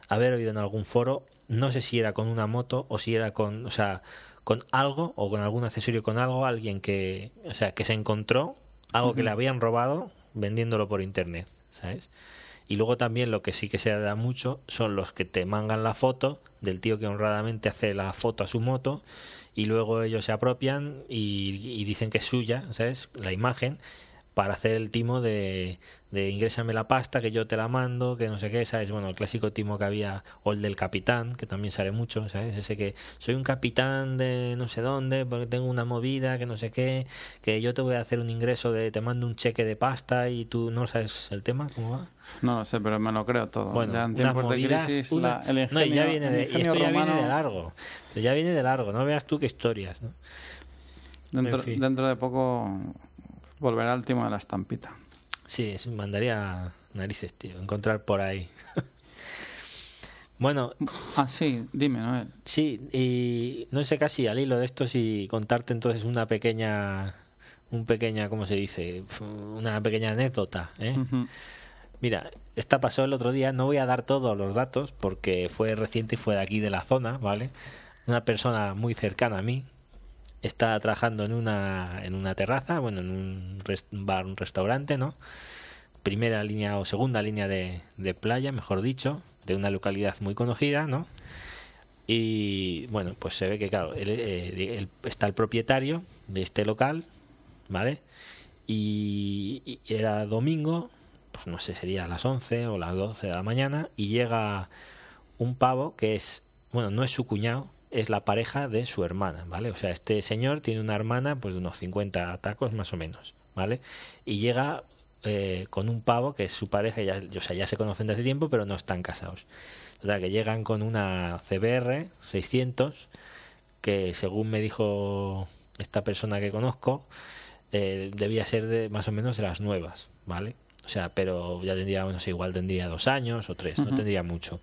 haber oído en algún foro, no sé si era con una moto o si era con, o sea, con algo o con algún accesorio con algo, alguien que, o sea, que se encontró algo que le habían robado vendiéndolo por internet, ¿sabes? Y luego también lo que sí que se da mucho son los que te mangan la foto del tío que honradamente hace la foto a su moto y luego ellos se apropian y, y dicen que es suya, ¿sabes? La imagen para hacer el timo de, de ingrésame la pasta que yo te la mando, que no sé qué, ¿sabes? Bueno, el clásico timo que había, o el del capitán, que también sale mucho, ¿sabes? Ese que soy un capitán de no sé dónde, porque tengo una movida, que no sé qué, que yo te voy a hacer un ingreso de, te mando un cheque de pasta y tú no sabes el tema, ¿cómo va? No sé, pero me lo creo todo. Bueno, ya en de movidas, crisis, una- la- el no, y ya ingenio- viene de, y ingenio esto ya viene de largo, ya viene de largo, no veas tú qué historias, ¿no? Dentro, en fin. dentro de poco volverá el timo de la estampita. Sí, sí, mandaría narices, tío, encontrar por ahí. bueno, Ah, sí, dime, Noel. sí, y no sé casi al hilo de esto si contarte entonces una pequeña, un pequeña, ¿cómo se dice? Una pequeña anécdota, ¿eh? Mira, esta pasó el otro día, no voy a dar todos los datos porque fue reciente y fue de aquí de la zona, ¿vale? Una persona muy cercana a mí está trabajando en una, en una terraza, bueno, en un bar, un restaurante, ¿no? Primera línea o segunda línea de, de playa, mejor dicho, de una localidad muy conocida, ¿no? Y bueno, pues se ve que, claro, eh, está el propietario de este local, ¿vale? Y, y era domingo, pues no sé, sería a las 11 o las 12 de la mañana, y llega un pavo que es, bueno, no es su cuñado, es la pareja de su hermana, ¿vale? O sea, este señor tiene una hermana pues de unos 50 tacos más o menos, ¿vale? Y llega eh, con un pavo que es su pareja, ya, o sea, ya se conocen de hace tiempo, pero no están casados. O sea, que llegan con una CBR 600, que según me dijo esta persona que conozco, eh, debía ser de más o menos de las nuevas, ¿vale? O sea, pero ya tendría, no sé, igual tendría dos años o tres, no tendría mucho.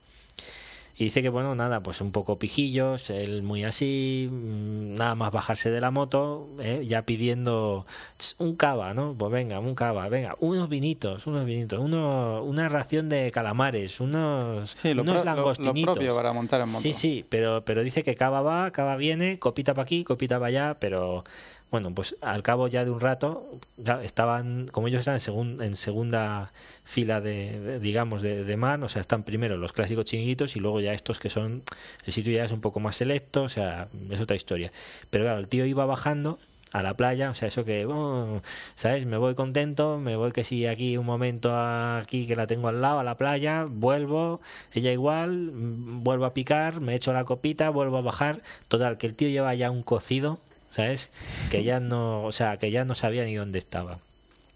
Y dice que, bueno, nada, pues un poco pijillos, él muy así, mm, nada más bajarse de la moto, ¿eh? ya pidiendo "Ch, un cava, ¿no? Pues venga, un cava, venga, unos vinitos, unos vinitos, uno, una ración de calamares, unos, Sí, unos pro- lo- lo langostinitos. propio para montar en moto. Sí, sí, pero, pero dice que cava va, cava viene, copita para aquí, copita para allá, pero Bueno, pues al cabo ya de un rato, ya estaban, como ellos están en, en segunda fila de, digamos, de, de man, o sea, están primero los clásicos chinguitos y luego ya estos que son, el sitio ya es un poco más selecto, o sea, es otra historia. Pero claro, el tío iba bajando a la playa, o sea, eso que, oh, ¿sabes? Me voy contento, me voy que si aquí un momento aquí que la tengo al lado, a la playa, vuelvo, ella igual, mm, vuelvo a picar, me echo la copita, vuelvo a bajar, total, que el tío lleva ya un cocido, ¿sabes? Que ya no, o sea, que ya no sabía ni dónde estaba.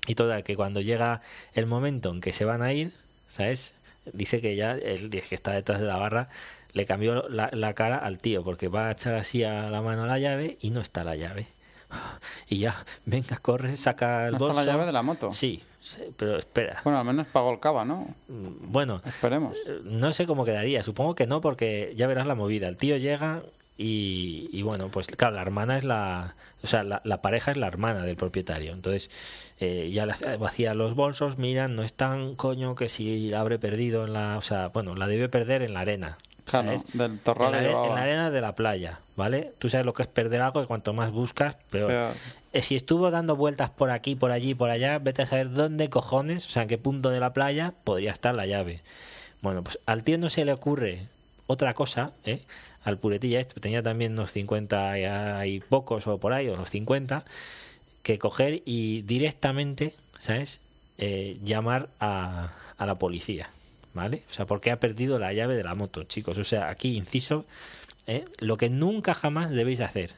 Y total, que cuando llega el momento en que se van a ir, ¿sabes? Dice que ya el que está detrás de la barra le cambió la, la cara al tío porque va a echar así a la mano la llave y no está la llave. Y ya, venga, corre, saca el ¿No está la llave de la moto? Sí, pero espera. Bueno, al menos pagó el cava, ¿no? Bueno, Esperemos. eh, no sé cómo quedaría. Supongo que no, porque ya verás la movida. El tío llega y, y bueno, pues claro, la hermana es la. O sea, la, la pareja es la hermana del propietario. Entonces, eh, ya vacía los bolsos, miran, no están, coño, que si la habré perdido en la. O sea, bueno, la debió perder en la arena. Claro, ¿sabes? del en, la, que are- llevaba. en la arena de la playa, ¿vale? Tú sabes lo que es perder algo, que cuanto más buscas, peor. Peor. Eh, si estuvo dando vueltas por aquí, por allí, por allá, vete a saber dónde cojones, o sea, en qué punto de la playa podría estar la llave. Bueno, pues al tío no se le ocurre otra cosa, ¿eh? Al puretilla este, tenía también unos 50 y pocos o por ahí, o unos 50, que coger y directamente, ¿sabes? Eh, llamar a, a la policía, ¿vale? O sea, porque ha perdido la llave de la moto, chicos. O sea, aquí inciso, ¿eh? lo que nunca jamás debéis hacer.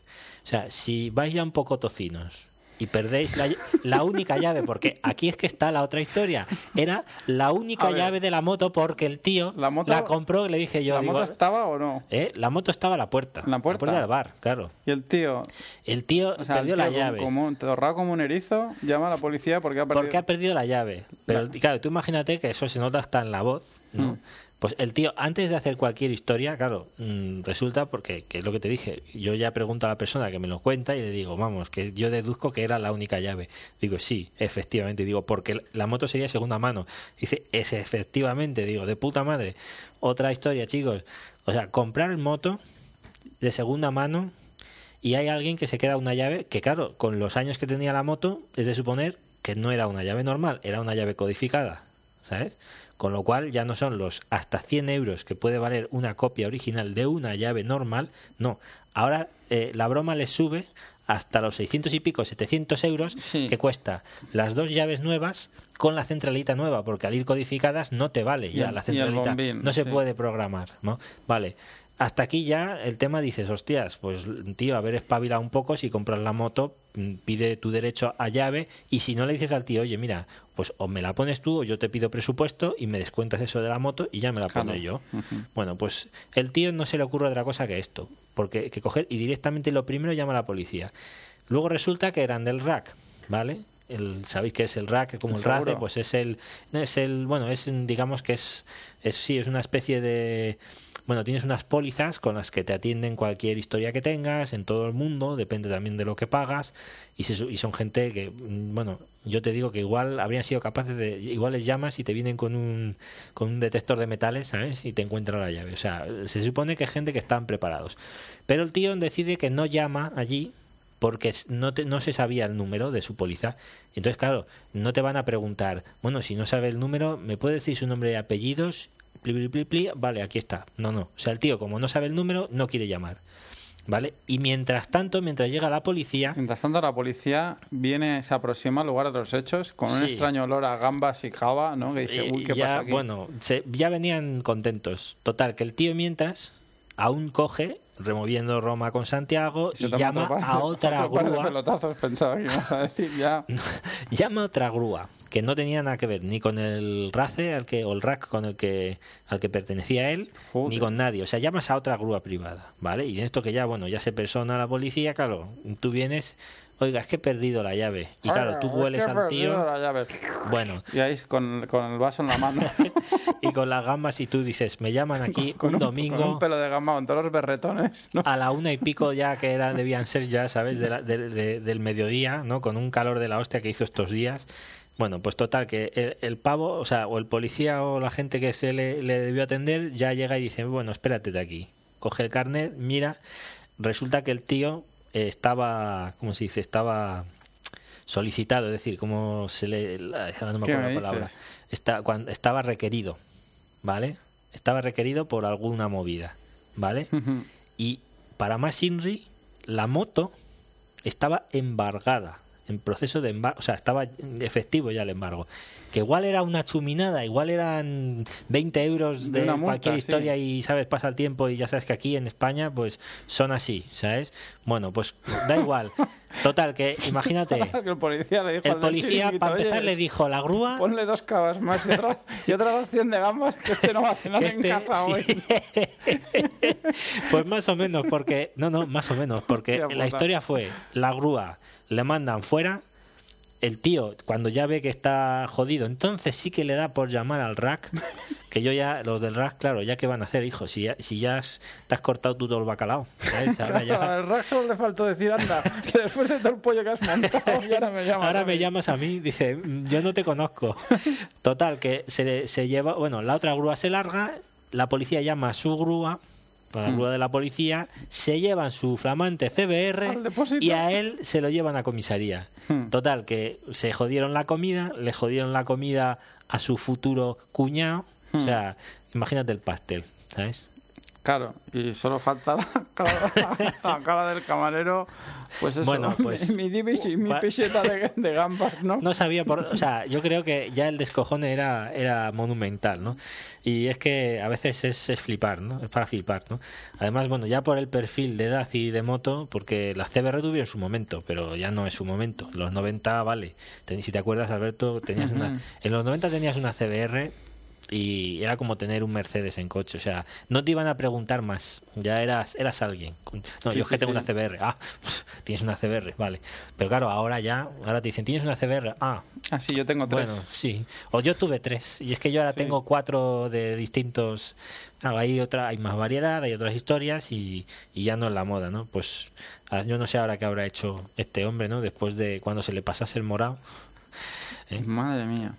O sea, si vais ya un poco tocinos y perdéis la, la única llave, porque aquí es que está la otra historia, era la única llave de la moto porque el tío La moto- compró y le dije yo, ¿La digo, moto estaba o no? ¿eh? la moto estaba a la puerta, ¿En la puerta? del bar, claro. Y el tío, El tío o sea, perdió el la llave. Como, torrado como un erizo, llama a la policía porque ha perdido. Porque ha perdido la llave. Pero La- claro, tú imagínate que eso se nota hasta en la voz, ¿no? Mm. Pues el tío, antes de hacer cualquier historia, claro, mm, resulta porque, que es lo que te dije, yo ya pregunto a la persona que me lo cuenta y le digo, vamos, que yo deduzco que era la única llave. Digo, sí, efectivamente, digo, porque la moto sería segunda mano. Dice, es efectivamente, digo, de puta madre. Otra historia, chicos. O sea, comprar moto de segunda mano y hay alguien que se queda una llave que claro, con los años que tenía la moto es de suponer que no era una llave normal, era una llave codificada, ¿sabes? Con lo cual ya no son los hasta 100 euros que puede valer una copia original de una llave normal, no. Ahora eh, la broma les sube hasta los 600 y pico, 700 euros Sí. que cuesta las dos llaves nuevas con la centralita nueva, porque al ir codificadas no te vale ya la centralita, bombín, no se sí. puede programar, ¿no? Vale. Hasta aquí ya el tema dices, hostias, pues tío, haber espabilado un poco, si compras la moto, pide tu derecho a llave y si no le dices al tío, oye, mira, pues o me la pones tú o yo te pido presupuesto y me descuentas eso de la moto y ya me la Claro. pongo yo. Bueno, pues el tío no se le ocurre otra cosa que esto, porque que coger y directamente lo primero llama a la policía. Luego resulta que eran del rack, ¿vale? El, sabéis que es el rack como el, El pues es el es el bueno es digamos que es, es sí es una especie de bueno tienes unas pólizas con las que te atienden cualquier historia que tengas en todo el mundo depende también de lo que pagas y, se y son gente que mm, bueno yo te digo que igual habrían sido capaces de igual les llamas y te vienen con un con un detector de metales sabes y te encuentran la llave o sea se supone que es gente que están preparados pero el tío decide que no llama allí porque no, te- no se sabía el número de su póliza. Entonces, claro, no te van a preguntar, bueno, si no sabe el número, ¿me puede decir su nombre y apellidos? Pli, pli, pli, pli. Vale, aquí está. No, no. O sea, el tío, como no sabe el número, no quiere llamar. ¿Vale? Y mientras tanto, mientras llega la policía, Mientras tanto, la policía viene, se aproxima al lugar de los hechos con un extraño olor a gambas y java, ¿no? Que dice, uy, ¿qué ya, pasa aquí? bueno, se- ya venían contentos. Total, que el tío mientras aún coge, removiendo Roma con Santiago, y llama par- a otra grúa. pelotazos, pensaba que ibas a decir ya. llama a otra grúa que no tenía nada que ver ni con el RACE al que, o el RAC con el que, al que pertenecía él, Joder. ni con nadie. O sea, llamas a otra grúa privada, ¿vale? Y en esto que ya, bueno, ya se persona la policía, claro, tú vienes, oiga, es que he perdido la llave. Y claro, tú hueles al tío, la llave. bueno, Y ahí con, con el vaso en la mano. y con las gambas y tú dices, me llaman aquí con un domingo un pelo de gamba, con todos los berretones. ¿no? a la una y pico ya que era, debían ser ya, ¿sabes? De la- de- de- del mediodía, ¿no? Con un calor de la hostia que hizo estos días. Bueno, pues total, que el, el pavo, o sea, o el policía o la gente que se le, le debió atender ya llega y dice, bueno, espérate de aquí. Coge el carnet, mira, resulta que el tío estaba, ¿cómo se dice? Estaba solicitado, es decir, como se le, la- no me ¿Qué acuerdo la palabra, está, cuando, estaba requerido, ¿vale? Estaba requerido por alguna movida, ¿vale? Y para más Inri, la moto estaba embargada, en proceso de embargo, o sea, estaba efectivo ya el embargo. Que igual era una chuminada, igual eran 20 euros De de, una multa, cualquier sí. historia y, ¿sabes? Pasa el tiempo y ya sabes que aquí en España, pues son así, ¿sabes? Bueno, pues da igual. Total, que imagínate, Que el policía le dijo el policía para empezar "Oye, le dijo la grúa... Ponle dos cabas más y otra, y otra ración de gambas que este no va a cenar en este- casa sí. hoy. pues más o menos, porque. No, no, más o menos, porque la historia fue: la grúa le mandan fuera. El tío, cuando ya ve que está jodido, entonces sí que le da por llamar al rack. Que yo ya, los del rack, claro, ya que van a hacer, hijo, si ya, si ya has- te has cortado tú todo el bacalao. ¿sabes? Ahora, ya- Al rack solo le faltó decir, anda, que después de todo el pollo que has montado, y ahora me llamas. Ahora a me mí". llamas a mí, dice, "Mm, yo no te conozco. Total, que se, se lleva, bueno, la otra grúa se larga, la policía llama a su grúa, a la Mm. grúa de la policía, se llevan su flamante CBR y a él se lo llevan a comisaría. Hmm. Total, que se jodieron la comida, le jodieron la comida a su futuro cuñado. O Hmm. sea, imagínate el pastel, ¿sabes? Claro, y solo falta la cara, la cara del camarero, pues eso, Bueno, pues- mi divis y mi peseta de, de gambas, ¿no? No sabía por... O sea, yo creo que ya el descojone era, era monumental, ¿no? Y es que a veces es, es flipar, ¿no? Es para flipar, ¿no? Además, bueno, ya por el perfil de edad y de moto, porque la CBR tuvieron su momento, pero ya no es su momento. En los 90, vale. Ten- Si te acuerdas, Alberto, tenías una... En los 90 tenías una CBR y era como tener un Mercedes en coche. O sea, no te iban a preguntar más. Ya eras, eras alguien. No, Sí, yo es que sí, tengo sí. una CBR. Ah, tienes una CBR, vale. Pero claro, ahora ya, ahora te dicen, ¿tienes una CBR? Ah, Ah, sí, yo tengo tres. bueno, sí. O yo tuve tres. Y es que yo ahora tengo cuatro de distintos. Claro, hay otra, hay más variedad, hay otras historias y, y ya no es la moda, ¿no? Pues yo no sé ahora qué habrá hecho este hombre, ¿no? Después de cuando se le pasase el morado. ¿eh? Madre mía.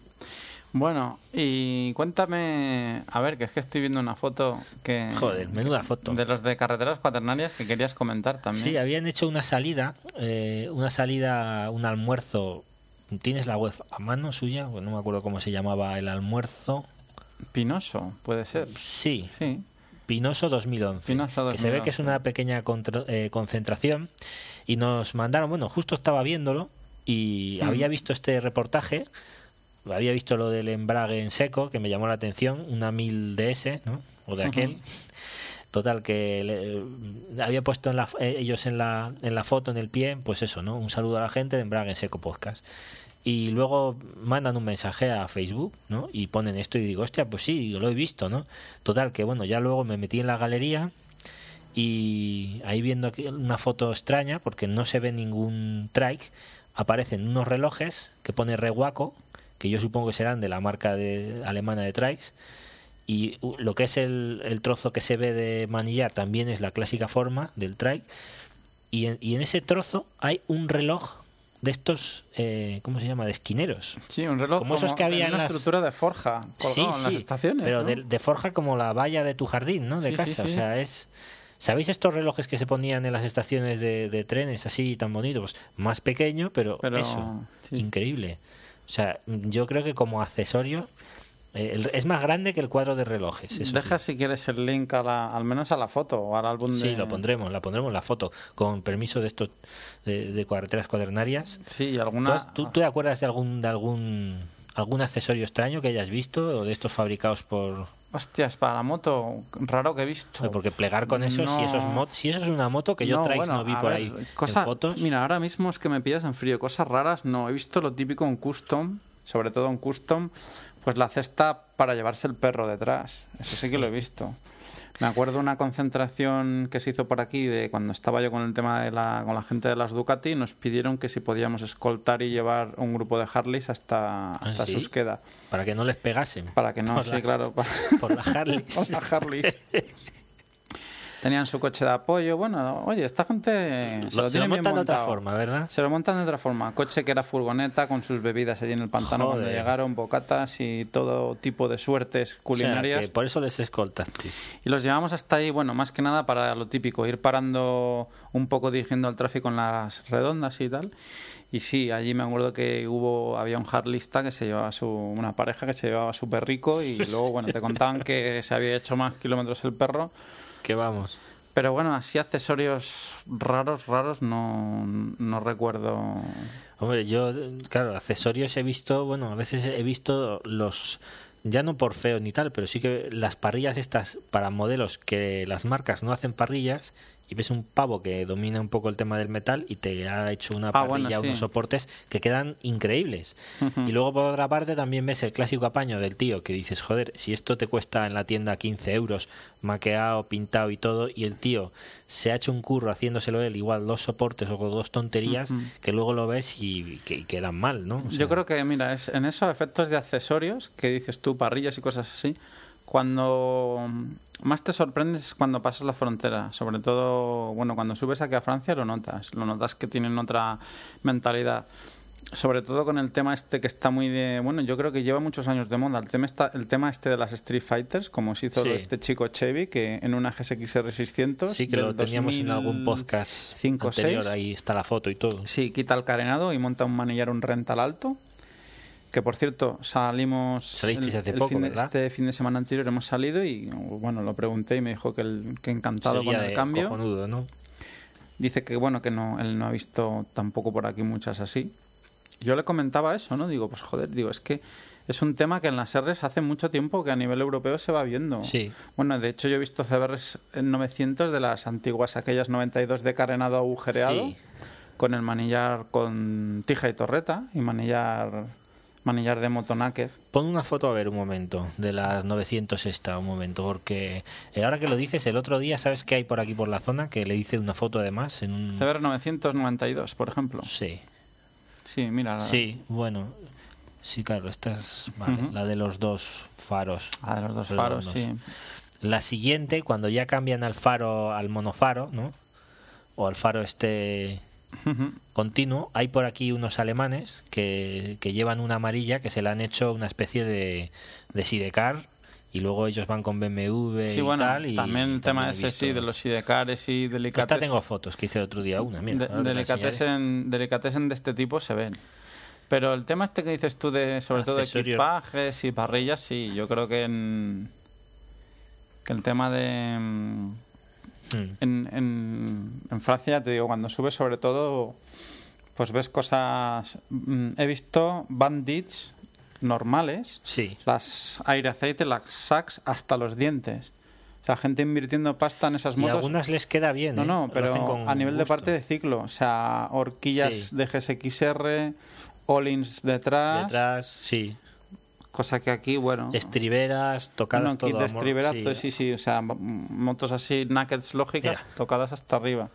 Bueno, y cuéntame, a ver, que es que estoy viendo una foto que... Joder, menuda foto. De los de carreteras cuaternarias que querías comentar también. Sí, habían hecho una salida, eh, una salida, un almuerzo. ¿Tienes la web a mano suya? Bueno, no me acuerdo cómo se llamaba el almuerzo. Pinoso, puede ser. Sí, Sí. Pinoso 2011, Pinoso que se ve que es 2011. una pequeña contra- eh, concentración y nos mandaron, bueno, justo estaba viéndolo y Mm. había visto este reportaje, había visto lo del embrague en seco que me llamó la atención, una 1000 DS, ¿no? O de aquel. Total que le- había puesto en la, eh, ellos en la, en la foto, en el pie, pues eso, ¿no? Un saludo a la gente de Embrague en Seco Podcast. Y luego mandan un mensaje a Facebook, ¿no? Y ponen esto y digo, hostia, pues sí, lo he visto, ¿no? Total que, bueno, ya luego me metí en la galería y ahí viendo aquí una foto extraña, porque no se ve ningún trike, aparecen unos relojes que pone Rewaco, que yo supongo que serán de la marca de, alemana de trikes, y lo que es el, el trozo que se ve de manillar también es la clásica forma del trike, y en, y en ese trozo hay un reloj de estos, eh, ¿cómo se llama? De esquineros. Sí, un reloj Como esos que había en una las- estructura de forja colgado en las estaciones. pero ¿no? de, de forja como la valla de tu jardín, ¿no? De Sí, sí, casa, sí. o sea, es... ¿Sabéis estos relojes que se ponían en las estaciones de, de trenes así tan bonitos? Pues más pequeño, pero, Pero, eso, sí. increíble. O sea, yo creo que como accesorio eh, es más grande que el cuadro de relojes. eso Deja sí. si quieres el link a la, al menos a la foto o al álbum de... Sí, lo pondremos, la pondremos la foto, con permiso de estos de, de carreteras cuadernarias. Sí, y ¿Tú, alguna... tú te acuerdas de algún de algún algún accesorio extraño que hayas visto o de estos fabricados por Hostias, para la moto, raro que he visto. porque plegar con eso si eso es si eso es una moto que yo No, traigo bueno, no vi por ver, ahí cosa- en fotos Mira, ahora mismo es que me pillas en frío. Cosas raras no. He visto lo típico en custom, sobre todo en custom, pues la cesta para llevarse el perro detrás. Eso sí que lo he visto. Me acuerdo una concentración que se hizo por aquí de cuando estaba yo con el tema de la, con la gente de las Ducati, nos pidieron que si podíamos escoltar y llevar un grupo de Harleys hasta, hasta ¿Ah, sí? Susqueda. para que no les pegasen Para que no, Por sí, la- claro, para, por la Harley con las Harleys. Tenían su coche de apoyo. Bueno, oye, esta gente se Lo- lo, se lo tiene bien montan de otra forma, ¿verdad? Se lo montan de otra forma. Coche que era furgoneta con sus bebidas allí en el pantano cuando llegaron, bocatas y todo tipo de suertes O sea, culinarias. que por eso les escoltasteis. Y los llevamos hasta ahí, bueno, más que nada para lo típico, ir parando un poco dirigiendo el tráfico en las redondas y tal. Y sí, allí me acuerdo que hubo había un harlista que se llevaba su una pareja que se llevaba su perrico y luego bueno, te contaban que se había hecho más kilómetros el perro, Que vamos. pero bueno, así accesorios raros raros no no recuerdo. Hombre, yo, claro, accesorios he visto, bueno, a veces he visto los, ya no por feo ni tal, pero sí que las parrillas estas para modelos que las marcas no hacen parrillas y ves un pavo que domina un poco el tema del metal y te ha hecho una Ah, parrilla, bueno, sí. unos soportes que quedan increíbles. Y luego por otra parte también ves el clásico apaño del tío que dices, joder, si esto te cuesta en la tienda 15 euros, maqueado, pintado y todo, y el tío se ha hecho un curro haciéndoselo él, igual dos soportes o dos tonterías, que luego lo ves y que quedan mal, ¿no? O sea, Yo creo que, mira, es en esos efectos de accesorios que dices tú, parrillas y cosas así, cuando más te sorprendes es cuando pasas la frontera. Sobre todo, bueno, cuando subes aquí a Francia lo notas. Lo notas que tienen otra mentalidad. Sobre todo con el tema este que está muy de... Bueno, yo creo que lleva muchos años de moda. El tema, está, el tema este de las Street Fighters, como se hizo Sí. este chico Chevy, que en una GSX-R 600... Sí, que lo teníamos en algún 2005 podcast o anterior, 6. ahí está la foto y todo. Sí, quita el carenado y monta un manillar, un rental alto. Que por cierto, salimos. Salisteis hace el poco, fin. Este fin de semana anterior hemos salido y bueno, lo pregunté y me dijo que, el, que encantado Sería con el cambio. cojonudo, ¿no? Dice que bueno, que no, él no ha visto tampoco por aquí muchas así. Yo le comentaba eso, ¿no? Digo, pues joder, digo, es que es un tema que en las Rs hace mucho tiempo que a nivel europeo se va viendo. Sí. Bueno, de hecho yo he visto CBRs en 900 de las antiguas, aquellas 92 de carenado agujereado Sí. con el manillar con tija y torreta y manillar manillar de motonaked. Pon una foto a ver un momento de las 900 esta, un momento, porque eh, ahora que lo dices, el otro día, ¿sabes qué hay por aquí por la zona? Que le hice una foto además en un... CBR 992, por ejemplo. Sí, Sí, mira. la- sí, bueno. Sí, claro, esta es vale, la de los dos faros. Ah, de los dos redondos. faros, sí. La siguiente, cuando ya cambian al faro, al monofaro, ¿no? O al faro este Continuo, hay por aquí unos alemanes que, que llevan una amarilla que se le han hecho una especie de, de sidecar y luego ellos van con BMW Sí, y bueno, tal. Y también el tema ese sí, de los sidecares y Esta delicates. tengo fotos que hice el otro día una, mira. de, delicatessen, delicatessen de este tipo se ven. Pero el tema este que dices tú de, sobre todo de equipajes y parrillas, sí, yo creo que en que el tema de mm, Hmm. en, en, en Francia, te digo, cuando subes sobre todo, pues ves cosas... mm, He visto bandits normales, Sí, las aire aceite, las sacs, hasta los dientes. O sea, gente invirtiendo pasta en esas y motos. algunas les queda bien. No, ¿eh? no, pero a nivel de parte de ciclo. O sea, horquillas Sí. de GSXR, All-ins detrás, Detrás, sí. Cosa que aquí, bueno... Estriberas, tocadas no, todo de a mor- estribera, sí. sí, sí, o sea, motos así, nakeds lógicas, Mira. tocadas hasta arriba.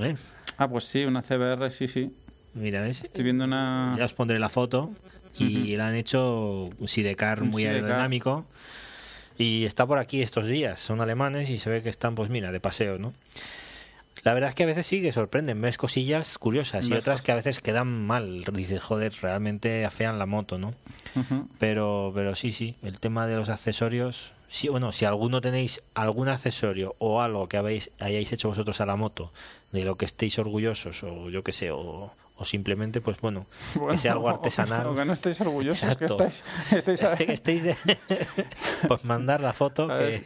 ¿Eh? Ah, pues sí, una CBR, sí, sí. Mira, ¿ves? Estoy viendo una... Ya os pondré la foto. Y le han hecho un sidecar Un muy sidecar. aerodinámico. Y está por aquí estos días. Son alemanes y se ve que están, pues mira, de paseo, ¿no? La verdad es que a veces sí que sorprenden. Ves cosillas curiosas y Ves otras cosas. que a veces quedan mal. Dices, joder, realmente afean la moto, ¿no? Pero, pero sí, sí, el tema de los accesorios. Sí, bueno, si alguno tenéis algún accesorio o algo que habéis, hayáis hecho vosotros a la moto, de lo que estéis orgullosos, o yo qué sé, o, o simplemente, pues bueno, que sea algo Bueno, artesanal. O que no estéis orgullosos, que Exacto. estáis... estáis a- que estéis de... pues mandar la foto que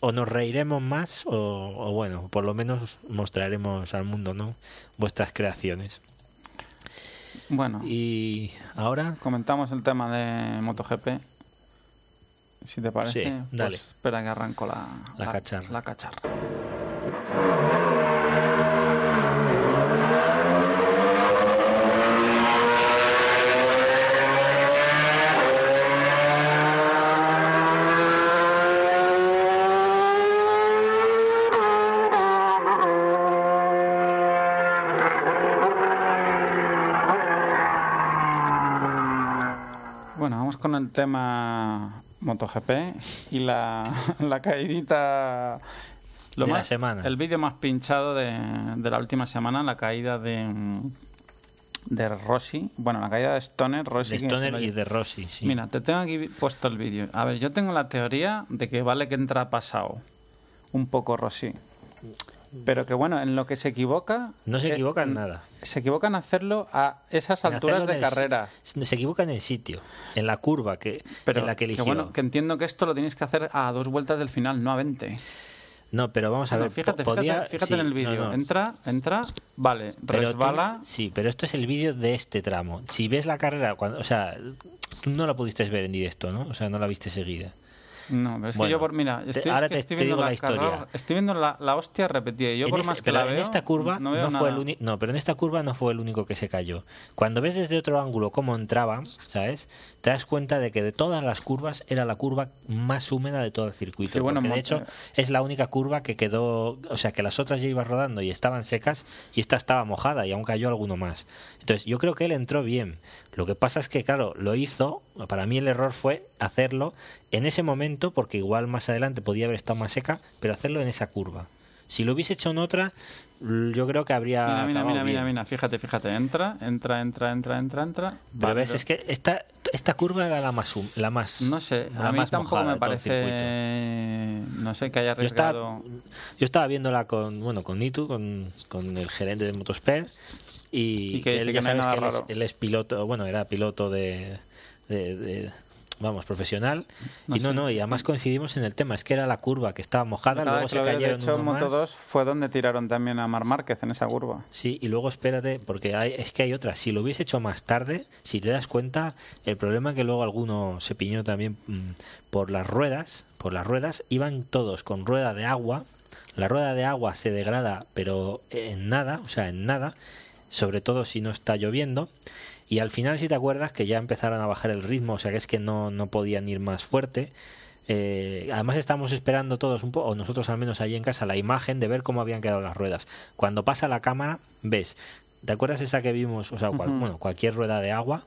o nos reiremos más o, o bueno por lo menos mostraremos al mundo no vuestras creaciones Bueno, y ahora comentamos el tema de MotoGP. Si te parece, Sí, dale. pues espera que arranco la, La cacharra. La cacharra. Bueno, vamos con el tema MotoGP y la, la caidita Lo de la semana. El vídeo más pinchado de, de la última semana, la caída de, de Rossi. Bueno, la caída de Stoner, Rossi. de Stoner y de Rossi, sí. Mira, te tengo aquí puesto el vídeo. A ver, yo tengo la teoría de que vale que entra pasado un poco Rossi. Pero que bueno, en lo que se equivoca... no se eh, equivoca en nada. Se equivoca en hacerlo a esas En alturas de el carrera. Se equivoca en el sitio, en la curva que, Pero en la que que eligió. bueno, que entiendo que esto lo tienes que hacer a dos vueltas del final, no a 20. No, pero vamos a ver. fíjate, podía- fíjate, fíjate sí, en el vídeo. no. Entra, entra, vale, Pero tú- resbala. sí, pero esto es el vídeo de este tramo. Si ves la carrera, cuando, o sea, tú no la pudiste ver en directo, ¿no? O sea, no la viste seguida. No, pero es Bueno, que yo por. Mira, te- estoy, es ahora que te- estoy te viendo digo la, la historia. estoy viendo la, la hostia repetida. Y yo, En por más que pero la en veo. esta curva no, no, fue el único. No, pero en esta curva no fue el único que se cayó. Cuando ves desde otro ángulo cómo entraba, ¿sabes? Te das cuenta de que de todas las curvas era la curva más húmeda de todo el circuito. Sí, bueno, porque de hecho es la única curva que quedó, o sea, que las otras ya iban rodando y estaban secas y esta estaba mojada y aún cayó alguno más. Entonces, yo creo que él entró bien. Lo que pasa es que, claro, lo hizo, para mí el error fue hacerlo en ese momento, porque igual más adelante podía haber estado más seca, pero hacerlo en esa curva. Si lo hubiese hecho en otra, yo creo que habría. Mira, mira, mira, mira, mira, fíjate, fíjate. Entra, entra, entra, entra, entra, entra. Pero Vale, ves, es que esta, esta curva era la más. La más No sé, la a mí más tampoco me parece. No sé, que haya Yo estaba, arriesgado. yo estaba viéndola con, bueno, con Nitu, con, con el gerente de Motosphere, y, Y que él ya sabes que él es, él es piloto, bueno, era piloto de, de- de- vamos, profesional, No y no, sé, no, y además que- coincidimos en el tema, es que era la curva que estaba mojada, luego se lo veo, de cayeron hecho, uno Moto más. 2 fue donde tiraron también a Mar Márquez en esa curva. Sí, y luego espérate, porque hay, es que hay otra. Si lo hubiese hecho más tarde, si te das cuenta, el problema es que luego alguno se piñó también mm, por las ruedas, por las ruedas, iban todos con rueda de agua. La rueda de agua se degrada, pero en nada, o sea, en nada, sobre todo si no está lloviendo. Y al final, si te acuerdas, que ya empezaron a bajar el ritmo, o sea, que es que no, no podían ir más fuerte. Eh, además estamos esperando todos un poco, o nosotros al menos allí en casa, la imagen de ver cómo habían quedado las ruedas. Cuando pasa la cámara, ves, ¿te acuerdas esa que vimos? O sea, cual- bueno, cualquier rueda de agua,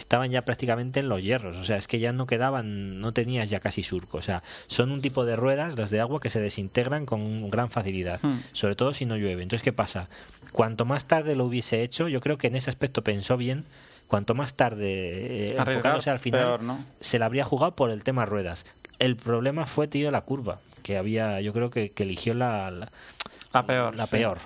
estaban ya prácticamente en los hierros, o sea, es que ya no quedaban, no tenías ya casi surco, o sea, son un tipo de ruedas, las de agua, que se desintegran con gran facilidad, Hmm. sobre todo si no llueve. Entonces, ¿qué pasa? Cuanto más tarde lo hubiese hecho, yo creo que en ese aspecto pensó bien, cuanto más tarde, eh, enfocándose al final, peor, ¿no? se la habría jugado por el tema ruedas. El problema fue, tío, la curva, que había, yo creo que, que eligió la, la, La peor. la sí. peor.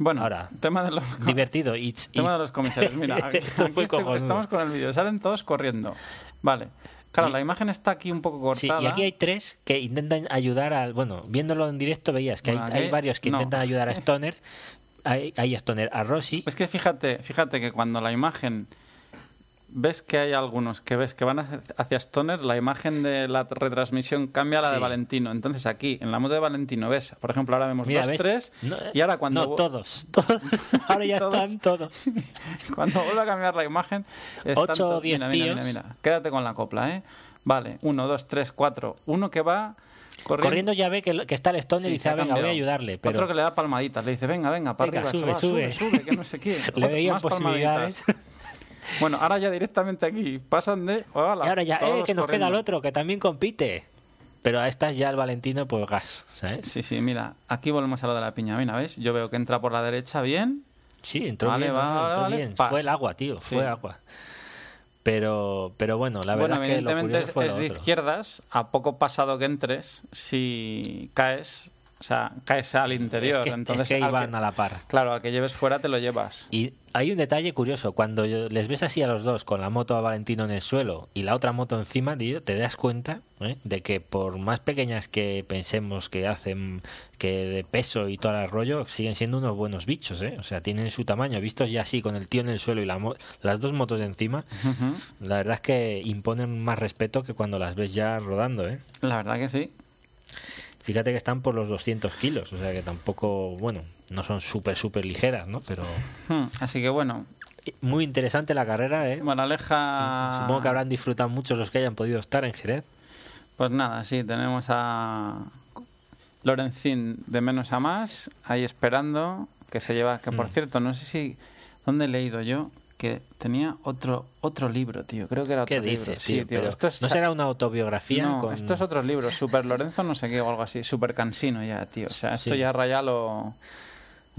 Bueno, Tema tema de los, Divertido. Tema de los comisarios. Mira, estoy- cojonudo. estamos con el vídeo. Salen todos corriendo. Vale. Claro, Y- la imagen está aquí un poco Sí, cortada. y aquí hay tres que intentan ayudar al. Bueno, viéndolo en directo veías que Bueno, hay, varios que no. intentan ayudar a Stoner. Hay, hay a Stoner, a Rossi. Es que fíjate, fíjate que cuando la imagen ves que hay algunos que ves que van hacia- Stoner, la imagen de la retransmisión cambia a la de. Valentino. Entonces aquí, en la moto de Valentino, ves, por ejemplo, ahora vemos Mira, dos, ¿ves? tres, No, y ahora cuando, No, todos. todos. Ahora ya Todos. están todos. cuando vuelve a cambiar la imagen, están Ocho o to- diez mira, mira, mira, mira. quédate con la copla, ¿eh? Vale, uno, dos, tres, cuatro. Uno que va corriendo. Corriendo ya ve que, que está el Stoner Sí, y dice, ha "Ah, venga, voy a ayudarle. Pero Otro que le da palmaditas, le dice, venga, venga, para Venga, arriba, sube, chaval, sube. sube, que no sé qué. le veían posibilidades. palmaditas. Bueno, ahora ya directamente aquí pasan de. hola, Y ahora ya, eh, que nos queda el otro, que también compite. Pero a estas ya el Valentino, pues gas, ¿sabes? Sí, sí, mira, aquí volvemos a lo de la piña. Mira, ¿ves? Yo veo que entra por la derecha bien. Sí, entró Vale, bien, no, entró vale, bien. Fue el agua, tío, Sí. fue agua. Pero, pero bueno, la verdad bueno, es que evidentemente es, fue es lo de izquierdas. A poco pasado que entres, si caes, o sea, caes al interior. Es que, es entonces, que iban que- a la par. Claro, al que lleves fuera te lo llevas. Y hay un detalle curioso, cuando les ves así a los dos con la moto a Valentino en el suelo y la otra moto encima, te das cuenta ¿eh? de que por más pequeñas que pensemos que hacen, que de peso y todo el rollo, siguen siendo unos buenos bichos, ¿eh? O sea, tienen su tamaño, vistos ya así con el tío en el suelo y la mo- las dos motos encima, la verdad es que imponen más respeto que cuando las ves ya rodando, ¿eh? La verdad que sí. Fíjate que están por los 200 kilos, o sea que tampoco, bueno, no son súper, súper ligeras, ¿no? Pero Hmm, Así que bueno, muy interesante la carrera, ¿eh? Moraleja. Supongo que habrán disfrutado mucho los que hayan podido estar en Jerez. Pues nada, sí, tenemos a Lorenzín de menos a más, ahí esperando, que se lleva, que por Mm. cierto, no sé si, ¿dónde he leído yo? Que tenía otro otro libro, tío. Creo que era otro ¿Qué libro. dices, Sí, tío? tío. Pero Esto es ¿No será una autobiografía? No, con... esto es otro libro, Super Lorenzo no sé qué o algo así, Super Cansino ya, tío. O sea, esto Sí. ya raya lo...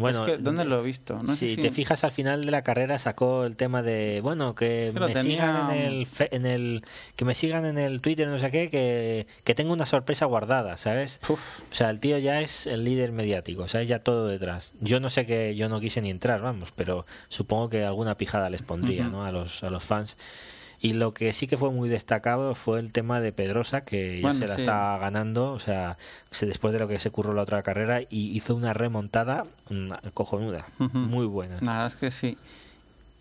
Bueno, es que, ¿dónde lo he visto? No si si- te fijas al final de la carrera sacó el tema de bueno que, Es que lo me tenía- sigan en el, fe- en el que me sigan en el Twitter no sé qué que, que tengo una sorpresa guardada sabes Uf, o sea el tío ya es el líder mediático sabes ya todo detrás. Yo no sé que yo no quise ni entrar vamos pero supongo que alguna pijada les pondría no a los a los fans y lo que sí que fue muy destacado fue el tema de Pedrosa, que ya Bueno, se la sí. está ganando, o sea, se- después de lo que se curró la otra carrera, y hizo una remontada mm, cojonuda, muy buena. verdad es que sí.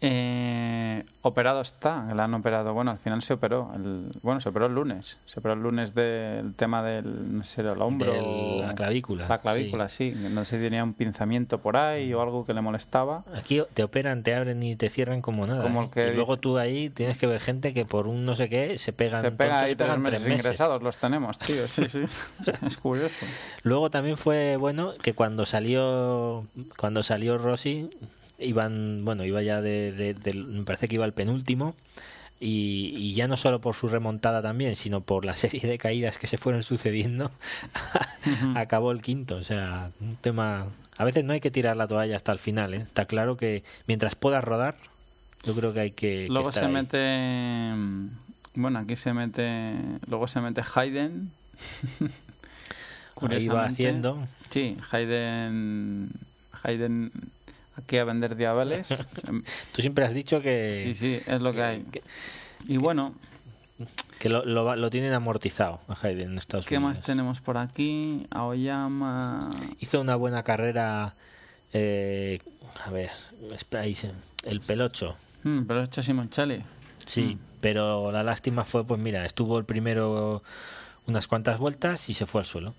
Eh, operado está, le han operado. Bueno, al final se operó. El, bueno, se operó el lunes. Se operó el lunes del tema del, no sé, el hombro. La clavícula. La clavícula, sí. No sé si tenía un pinzamiento por ahí o algo que le molestaba. Aquí te operan, te abren y te cierran como nada. Como ¿eh? el que y luego tú ahí tienes que ver gente que por un no sé qué se pegan, Se pega ahí tres pegan meses, ingresados, los tenemos, tío. Sí, sí. es curioso. Luego también fue bueno que cuando salió cuando salió Rossi iban bueno iba ya de, de- del- me parece que iba el penúltimo y, y ya no solo por su remontada también sino por la serie de caídas que se fueron sucediendo acabó el quinto o sea un tema a veces no hay que tirar la toalla hasta el final ¿eh? está claro que mientras puedas rodar yo creo que hay que, que Luego estar se ahí. mete. Bueno, aquí se mete. Luego se mete Hayden. ahí va Curiosamente. haciendo Sí, Hayden. Hayden aquí a vender diabeles. tú siempre has dicho que sí, sí, es lo que hay. que- Y bueno, que lo, lo, lo tienen amortizado a Hayden en Estados ¿qué Unidos más tenemos por aquí? Aoyama. hizo una buena carrera eh, a ver espera se- el pelocho Hmm, hecho Simoncelli. sí pero la lástima fue pues mira estuvo el primero unas cuantas vueltas y se fue al suelo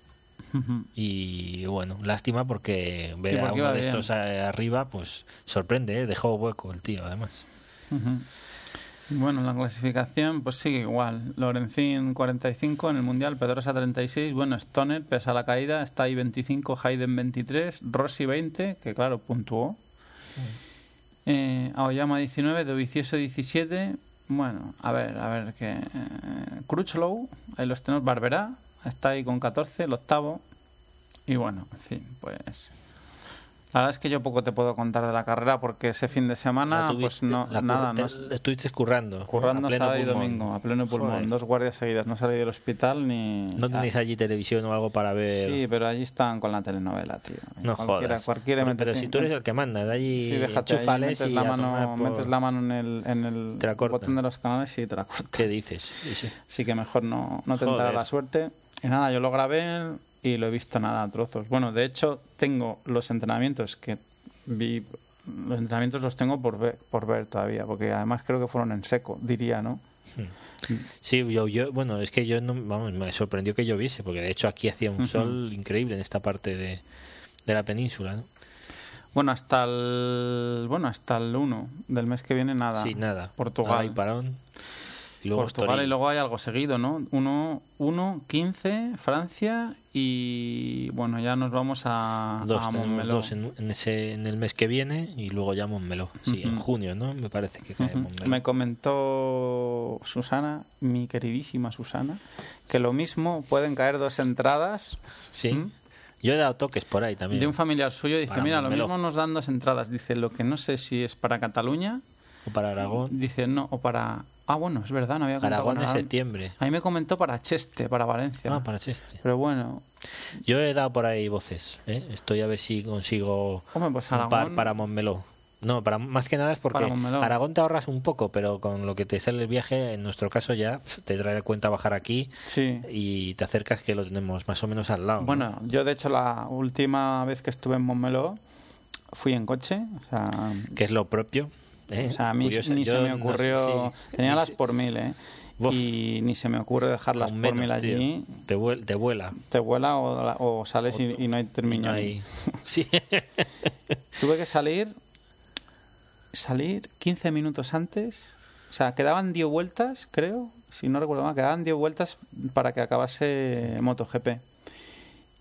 y bueno lástima porque ver Sí, a uno de bien. estos arriba pues sorprende ¿eh? dejó hueco el tío además Ujú. Bueno, la clasificación pues sigue igual. Lorenzín 45 en el Mundial, Pedrosa 36. Bueno, Stoner, pese a la caída, está ahí 25, Hayden 23, Rossi 20, que claro, puntuó. Eh, Aoyama 19, Dovicioso 17. Bueno, a ver, a ver, que... Eh, Crutchlow, ahí los tenemos, Barberá, está ahí con 14, el octavo. Y bueno, en fin, pues... La verdad es que yo poco te puedo contar de la carrera porque ese fin de semana, pues tuviste- no, la nada, te- no, estuviste currando. Currando sábado y domingo, a pleno pulmón, Joder. dos guardias seguidas. No salí del hospital ni. no tenéis allí televisión o algo para ver Sí, pero allí están con la telenovela, tío. no cualquiera, jodas Cualquiera pero, pero si tú eres el que manda de allí Sí, déjate, enchúfales metes, y la mano, por- metes la mano en el, en el botón de los canales y te la cortan. ¿Qué dices? Sí, sí. Así que mejor no, no tentar la suerte. Y nada, yo lo grabé y lo he visto nada a trozos. Bueno, de hecho, tengo los entrenamientos que vi. Los entrenamientos los tengo por ver, por ver todavía, porque además creo que fueron en seco, diría, ¿no? Sí, yo, yo, bueno, es que yo no, vamos, me sorprendió que lloviese, porque de hecho aquí hacía un sol increíble en esta parte de, de la península, ¿no? Bueno, hasta el bueno, hasta el 1 del mes que viene nada. Sí, nada. Portugal. Hay parón. Y luego Portugal Estoril. y luego hay algo seguido, ¿no? 1, 1 15, Francia y bueno, ya nos vamos a, Dos, a Montmeló. dos en, en ese, en el mes que viene y luego ya Montmeló. Sí, en Ujú. junio, ¿no? Me parece que cae Ujú. Montmeló. Me comentó Susana, mi queridísima Susana, que lo mismo pueden caer dos entradas Sí. ¿Mm? Yo he dado toques por ahí también. de un familiar suyo. Dice, mira, lo Montmeló. mismo nos dan dos entradas. Dice, lo que no sé si es para Cataluña. O para Aragón. Dice, no, o para... Ah, bueno, es verdad, no había contado Aragón Aragón. septiembre. A mí me comentó para Cheste, para Valencia. Ah, para Cheste. Pero bueno, Yo he dado por ahí voces. ¿eh? Estoy a ver si consigo hombre, pues un Aragón... par para Montmeló. No, para, más que nada es porque. Aragón te ahorras un poco, pero con lo que te sale el viaje, en nuestro caso ya te trae cuenta bajar aquí Sí. y te acercas que lo tenemos más o menos al lado. ¿no? Bueno, yo de hecho la última vez que estuve en Montmeló fui en coche. O sea, Que es lo propio. ¿Eh? o sea a mí ni se me no- ocurrió... sí, Tenía las por mil, ¿eh? Y ni se me ocurre dejarlas por menos, mil allí. Te, vuel- te vuela. Te vuela o, sales y, y no hay termino. No hay- Sí. Tuve que salir salir 15 minutos antes. O sea, quedaban 10 vueltas, creo. Si no recuerdo mal, quedaban 10 vueltas para que acabase MotoGP.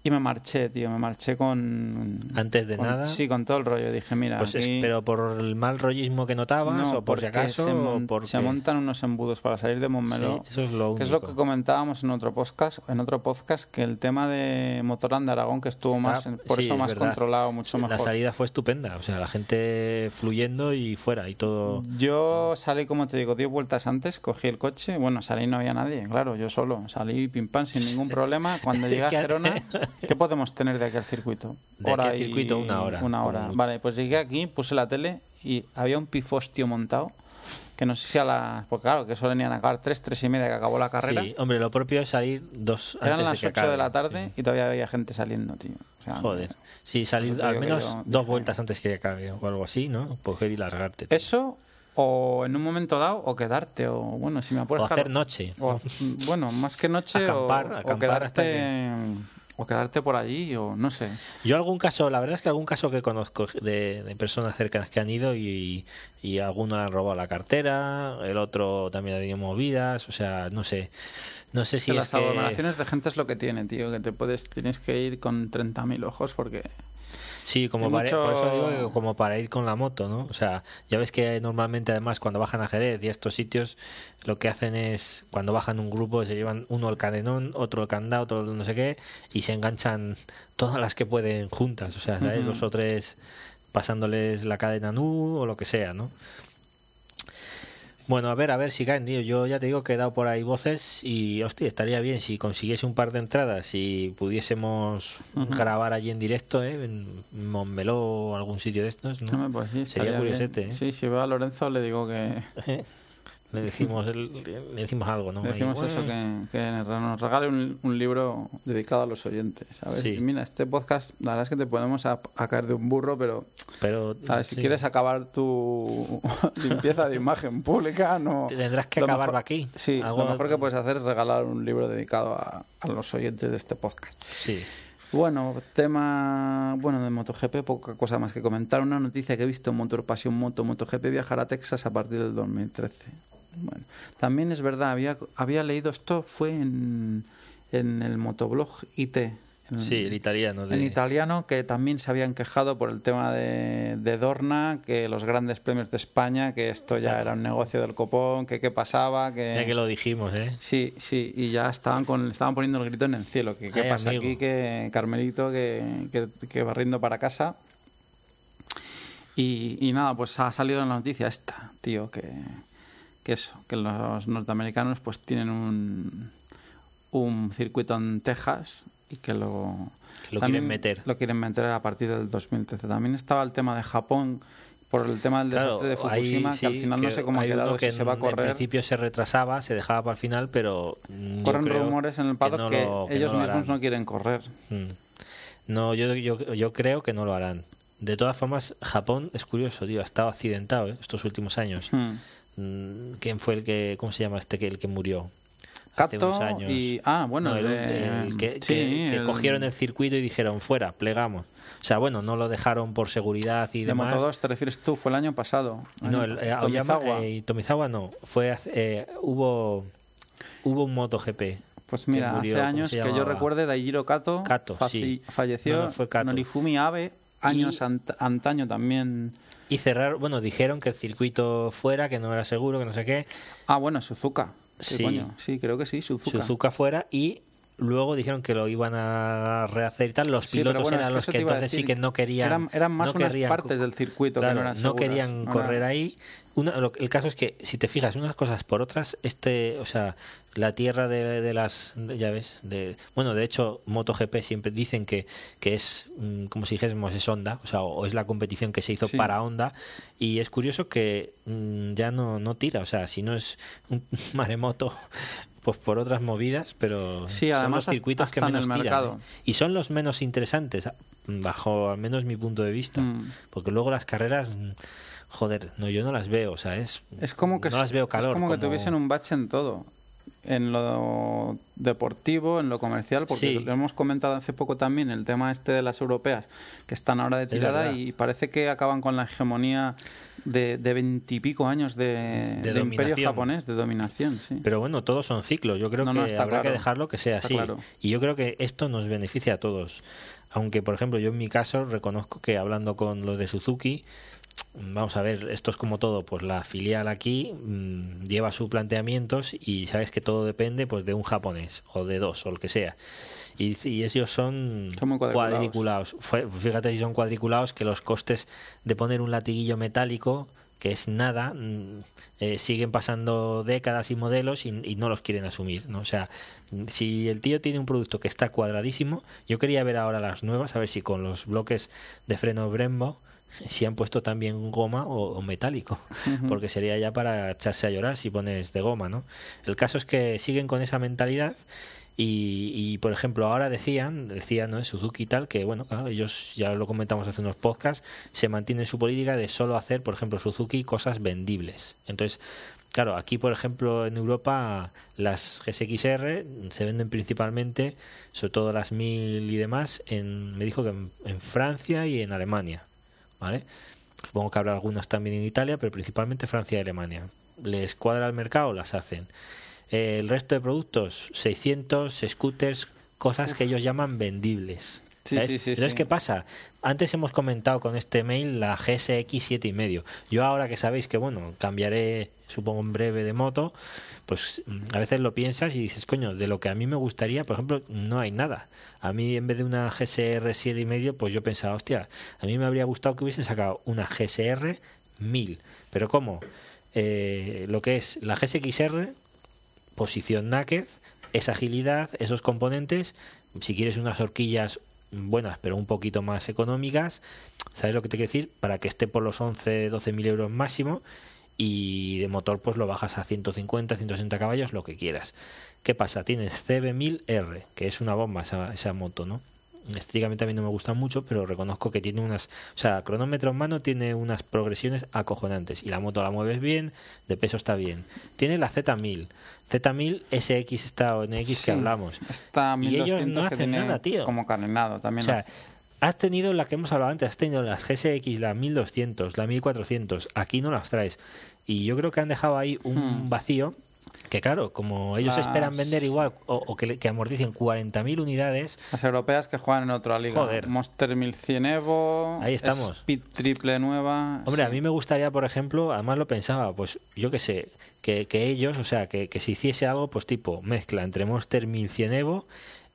Y me marché, tío, me marché con... Antes de con- nada. Sí, con todo el rollo. Dije, mira, Pues es- aquí- pero por el mal rollismo que notabas no, o por si acaso se, mon- porque... se montan unos embudos para salir de Montmeló. Sí, eso es lo único. que es lo que comentábamos en otro podcast, en otro podcast que el tema de Motorland de Aragón que estuvo Está- más, por sí, eso es más controlado, mucho La mejor. salida fue estupenda, o sea, la gente fluyendo y fuera y todo. Yo salí, como te digo, 10 vueltas antes, cogí el coche, bueno, salí y no había nadie, claro, yo solo, salí pim pam sin ningún problema. Cuando Es llegué a Gerona, ¿qué podemos tener de aquí al circuito? De aquí al y- circuito, una hora, Una hora, vale, pues llegué aquí, puse la tele y había un pifostio montado, que no sé si a las... Porque claro, que solo venían a acabar 3, 3 y media que acabó la carrera. Sí, hombre, lo propio es salir dos Eran antes las de 8 que acabe, de la tarde sí. y todavía había gente saliendo, tío. O sea, Joder. Sí, salir al que menos yo dos vueltas antes que acabe o algo así, ¿no? Coger y largarte. tío. Eso, o en un momento dado, o quedarte, o bueno, si me o apuras... hacer noche. O, bueno, más que noche Acampar, o, o acampar hasta quedarte o quedarte por allí o no sé. Yo algún caso, la verdad es que algún caso que conozco de, de personas cercanas que han ido y, y alguno le han robado la cartera, el otro también ha tenido movidas, o sea, no sé. No sé Es si que es las que... aglomeraciones de gente es lo que tiene, tío, que te puedes tienes que ir con 30.000 ojos porque Sí, como para, mucho- por eso digo que como para ir con la moto, ¿no? O sea, ya ves que normalmente además cuando bajan a Jerez y a estos sitios lo que hacen es cuando bajan un grupo se llevan uno el cadenón, otro el candado, otro el no sé qué y se enganchan todas las que pueden juntas, o sea, ¿sabes? Ujú. Dos o tres pasándoles la cadena nu o lo que sea, ¿no? Bueno, a ver, a ver si caen, tío. Yo ya te digo que he dado por ahí voces y, hostia, estaría bien si consiguiese un par de entradas y pudiésemos grabar allí en directo, ¿eh? En Montmeló o algún sitio de estos, ¿no? Pues sí, Sería curiosete. ¿eh? Sí, si veo a Lorenzo le digo que le decimos le decimos algo, ¿no? le decimos eso que, que nos regale un, un libro dedicado a los oyentes, ¿sabes? Sí. Mira, este podcast, la verdad es que te podemos a, a caer de un burro, pero Pero ¿sabes? si sí. quieres acabar tu limpieza de imagen pública, no tendrás que acabar mejor- aquí. Sí, Algo- lo mejor que puedes hacer es regalar un libro dedicado a, a los oyentes de este podcast. Sí. Bueno, tema bueno de MotoGP, poca cosa más que comentar. Una noticia que he visto en Motor Pasión Moto, MotoGP viajará a Texas a partir del 2013. Bueno, también es verdad, había, había leído esto, fue en, en el motoblog IT. en- Sí, el italiano de en italiano, que también se habían quejado por el tema de, de Dorna, que los grandes premios de España, que esto ya era un negocio del copón, que qué pasaba, que... Ya que lo dijimos, ¿eh? Sí, sí, y ya estaban con estaban poniendo el grito en el cielo. Que, ¿Qué Ay, pasa amigo. aquí? Que Carmelito que, que, que va riendo para casa. Y, y nada, pues ha salido en la noticia esta, tío, que, que eso, que los norteamericanos pues tienen un, un circuito en Texas y que lo, Que lo quieren meter. Lo quieren meter a partir del 2013. También estaba el tema de Japón por el tema del Claro, desastre de ahí Fukushima, que al final no sé cómo ha quedado, que si se va a correr. En principio se retrasaba, se dejaba para el final, pero Corren rumores en el no que, lo- que ellos no mismos no quieren correr. Mm. No, yo, yo, yo creo que no lo harán. De todas formas, Japón es curioso, tío, ha estado accidentado ¿eh? estos últimos años. Hmm. Mm, ¿Quién fue el que, cómo se llama este que el que murió? Hace Kato unos años. y... Ah, bueno, No, el- el que, sí, que- que cogieron el circuito y dijeron fuera, plegamos. O sea, bueno, no lo dejaron por seguridad y De demás. Moto 2 te refieres tú, fue el año pasado. No, el, eh, Tomizawa. eh, Tomizawa no. Fue eh, hubo hubo un MotoGP. Pues mira, murió, hace ¿cómo años que yo recuerde, Daijiro Kato, Kato, sí. falleció. No, no, fue Kato. Norifumi Abe, años Y- ant- antaño también. Y cerrar, bueno, dijeron que el circuito fuera, que no era seguro, que no sé qué. Ah, bueno, Suzuka. Sí, Sí. coño, sí, creo que sí, Suzuka. Suzuka fuera y luego dijeron que lo iban a rehacer y tal. Los Sí, pilotos bueno, eran los que entonces sí que no querían. Eran, eran más no unas querían partes del circuito Claro, que no eran no seguras, querían correr ahí. Una, lo- el caso es que, si te fijas, unas cosas por otras, este, o sea, la tierra de, de las, de- ya ves, de, bueno, de hecho, MotoGP siempre dicen que, que es, mm, como si dijésemos, es Honda, o sea, o es la competición que se hizo Sí. para Honda, y es curioso que mm, ya no, no tira, o sea, si no es un maremoto, pues por otras movidas, pero Sí, son además los circuitos hasta que en el menos tiran, mercado. ¿eh? Y son los menos interesantes, bajo al menos mi punto de vista. Mm. Porque luego las carreras, joder, no, yo no las veo, o sea, es. Es como que, no las veo calor. es como que tuviesen un bache en todo. En lo deportivo, en lo comercial, porque Sí. lo hemos comentado hace poco también, el tema este de las europeas, que están ahora de tirada y parece que acaban con la hegemonía de veintipico años de, De de imperio japonés, de dominación, sí. Pero bueno, todos son ciclos. Yo creo No, que no, habrá que dejarlo que sea Está así. claro. Y yo creo que esto nos beneficia a todos. Aunque, por ejemplo, yo en mi caso reconozco que hablando con los de Suzuki, vamos a ver, esto es como todo, pues la filial aquí mm, lleva sus planteamientos y sabes que todo depende pues de un japonés o de dos o lo que sea. Y, y ellos son, cuadriculados. Fíjate si son cuadriculados que los costes de poner un latiguillo metálico que es nada, mm, eh, siguen pasando décadas y modelos y, y no los quieren asumir. ¿no? O sea, si el tío tiene un producto que está cuadradísimo, yo quería ver ahora las nuevas, a ver si con los bloques de freno Brembo si han puesto también goma o, o metálico, porque sería ya para echarse a llorar si pones de goma, ¿no? El caso es que siguen con esa mentalidad y, y, por ejemplo, ahora decían, decían ¿no? Suzuki tal, que bueno, claro, ellos ya lo comentamos hace unos podcasts, se mantienen su política de solo hacer, por ejemplo, Suzuki cosas vendibles. Entonces, claro, aquí, por ejemplo, en Europa, las GSX-R se venden principalmente, sobre todo las 1000 y demás, en, me dijo que en, en Francia y en Alemania, ¿vale? Supongo que habrá algunas también en Italia, pero principalmente Francia y Alemania. Les cuadra el mercado, las hacen. El resto de productos, 600 scooters, cosas que ellos llaman vendibles. Sí, ¿sabes? sí, sí, Entonces. ¿qué pasa? Antes hemos comentado con este mail la GSX 7,5. Yo ahora que sabéis que, bueno, cambiaré, supongo en breve de moto, pues mm, a veces lo piensas y dices, coño, de lo que a mí me gustaría, por ejemplo, no hay nada. A mí en vez de una GSR 7,5, pues yo pensaba, hostia, a mí me habría gustado que hubiesen sacado una GSR 1000. Pero ¿cómo? Eh, lo que es la GSXR, posición naked, esa agilidad, esos componentes, si quieres unas horquillas buenas pero un poquito más económicas, ¿sabes lo que te quiero decir? Para que esté por los 11, 12 mil euros máximo y de motor pues lo bajas a 150, 160 caballos, lo que quieras. ¿Qué pasa? Tienes CB1000R, que es una bomba esa, esa moto, ¿no? Estéticamente a mí no me gusta mucho, pero reconozco que tiene unas... O sea, cronómetro en mano tiene unas progresiones acojonantes. Y la moto la mueves bien, de peso está bien. Tiene la Z1000. Z1000 SX está o NX Sí, que hablamos. Está Y ellos 1200 no que hacen nada, tío. como carenado también. O sea, has tenido la que hemos hablado antes, has tenido las GSX, la 1200, la 1400, aquí no las traes. Y yo creo que han dejado ahí un Hmm. vacío que claro, como ellos Las- esperan vender igual o, o que, que amorticen 40.000 unidades, Las europeas que juegan en otra liga. Joder. Monster 1100 Evo. Ahí estamos. Speed triple nueva. Hombre, sí. a mí me gustaría, por ejemplo, además lo pensaba, pues yo que sé, que, que ellos, o sea, que, que se hiciese algo, pues tipo mezcla entre Monster 1100 Evo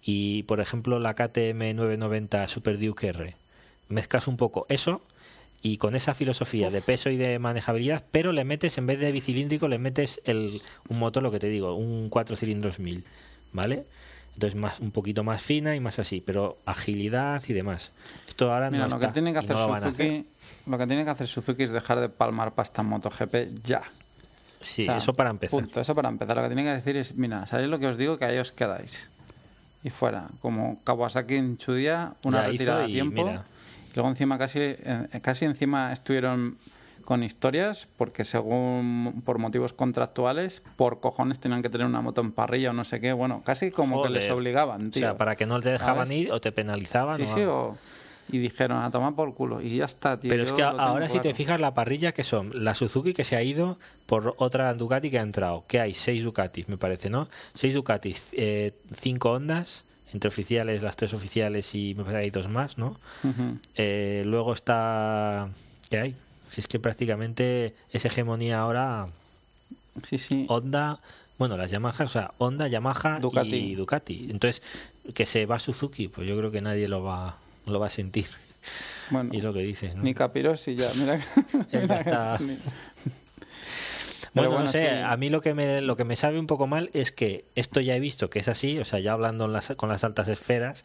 y, por ejemplo, la KTM 990 Super Duke R. Mezclas un poco eso y con esa filosofía de peso y de manejabilidad, pero le metes, en vez de bicilíndrico, le metes el, un motor, lo que te digo, un 4 cilindros 1000, ¿vale? Entonces más un poquito más fina y más así, pero agilidad y demás. Esto ahora Mira, no lo está, que tiene que hacer no lo van a hacer. Suzuki. Lo que tiene que hacer Suzuki es dejar de palmar pasta en MotoGP ya. Sí, O sea, eso para empezar. Punto, eso para empezar. Lo que tiene que decir es, mira, ¿sabéis lo que os digo? Que ahí os quedáis. Y fuera. Como Kawasaki en su día, una Ya retirada a tiempo. mira. Luego encima casi, eh, casi encima estuvieron con historias porque según por motivos contractuales por cojones tenían que tener una moto en parrilla o no sé qué. Bueno casi como que les obligaban O tío. sea, para que no te dejaban ¿Sabes? ir o te penalizaban. sí o sí o- y dijeron a tomar por culo y ya está tío Pero es que ahora si te fijas la parrilla que son la Suzuki que se ha ido por otra Ducati que ha entrado, que hay seis Ducatis me parece, ¿no? Seis Ducatis, eh, cinco Hondas, entre oficiales, las tres oficiales y me parece que hay dos más, ¿no? Ujú. Eh, luego está... ¿Qué hay? Si es que prácticamente es hegemonía ahora sí sí Honda, bueno, las Yamaha, o sea, Honda, Yamaha Ducati. y Ducati. Entonces, que se va Suzuki, pues yo creo que nadie lo va, lo va a sentir. bueno Y lo que dices, ¿no? ni Capirosi ya mira ya está. Ni- Bueno, no sé, sí. a mí lo que me lo que me sabe un poco mal es que esto ya he visto que es así, o sea, ya hablando en las- con las altas esferas,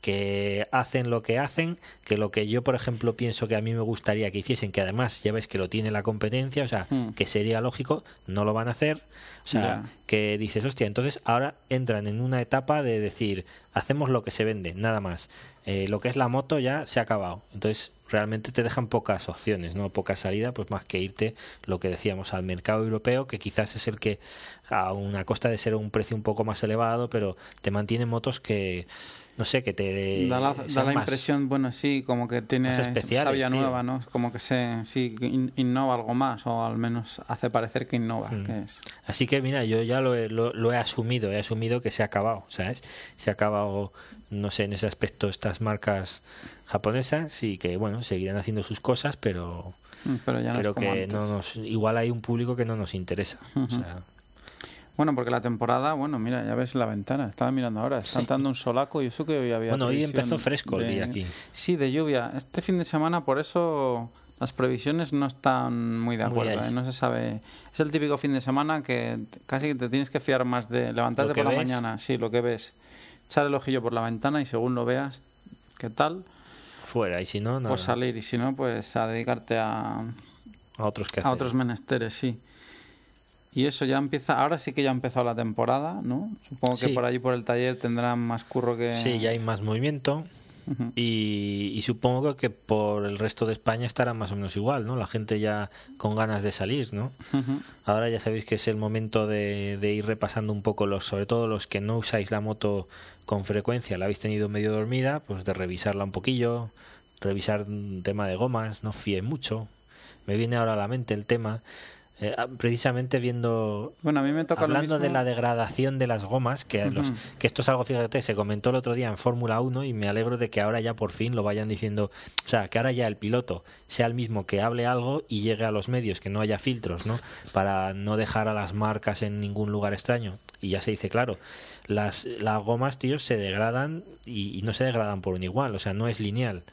que hacen lo que hacen, que lo que yo, por ejemplo, pienso que a mí me gustaría que hiciesen, que además ya ves que lo tiene la competencia, o sea, Hmm. que sería lógico, no lo van a hacer, o sea, que dices, hostia, entonces ahora entran en una etapa de decir, hacemos lo que se vende, nada más. eh, lo que es la moto ya se ha acabado. Entonces, realmente te dejan pocas opciones, ¿no? Poca salida, pues más que irte, lo que decíamos, al mercado europeo, que quizás es el que, a una costa de ser un precio un poco más elevado, pero te mantiene motos que no sé, que te da la, da la impresión, bueno, sí, como que tiene sabia nueva, ¿no? Como que se sí innova algo más o al menos hace parecer que innova. Mm. Que es. Así que mira, yo ya lo he, lo, he asumido, he asumido que se ha acabado, ¿sabes? Se ha acabado, no sé, en ese aspecto estas marcas japonesas y que bueno, seguirán haciendo sus cosas, pero mm, pero, ya no que no nos igual hay un público que no nos interesa, o sea, bueno, porque la temporada, bueno, mira, ya ves la ventana, estaba mirando ahora, está dando un solaco y eso que hoy había. Bueno, hoy empezó fresco el día aquí. Sí, de lluvia. Este fin de semana, por eso las previsiones no están muy de acuerdo, ¿eh? no se sabe. Es el típico fin de semana que casi te tienes que fiar más de levantarte por la mañana, sí, lo que ves, echar el ojillo por la ventana y según lo veas, ¿qué tal? Fuera, y si no, nada. Pues salir, y si no, pues a dedicarte a, a otros, a otros menesteres, sí. Y eso ya empieza, ahora sí que ya ha empezado la temporada, ¿no? Supongo que por allí por el taller tendrán más curro que... Sí, ya hay más movimiento y, supongo que por el resto de España estará más o menos igual, ¿no? La gente ya con ganas de salir, ¿no? Ahora ya sabéis que es el momento de, de, ir repasando un poco los, sobre todo los que no usáis la moto con frecuencia, la habéis tenido medio dormida, pues de revisarla un poquillo, revisar un tema de gomas, no fíe mucho. Me viene ahora a la mente el tema eh, ah, precisamente viendo bueno a mí me toca hablando de la degradación de las gomas que los que esto es algo fíjate se comentó el otro día en Fórmula 1 y me alegro de que ahora ya por fin lo vayan diciendo o sea que ahora ya el piloto sea el mismo que hable algo y llegue a los medios que no haya filtros no para no dejar a las marcas en ningún lugar extraño. Y ya se dice claro las las gomas tíos se degradan y, y no se degradan por un igual o sea no es lineal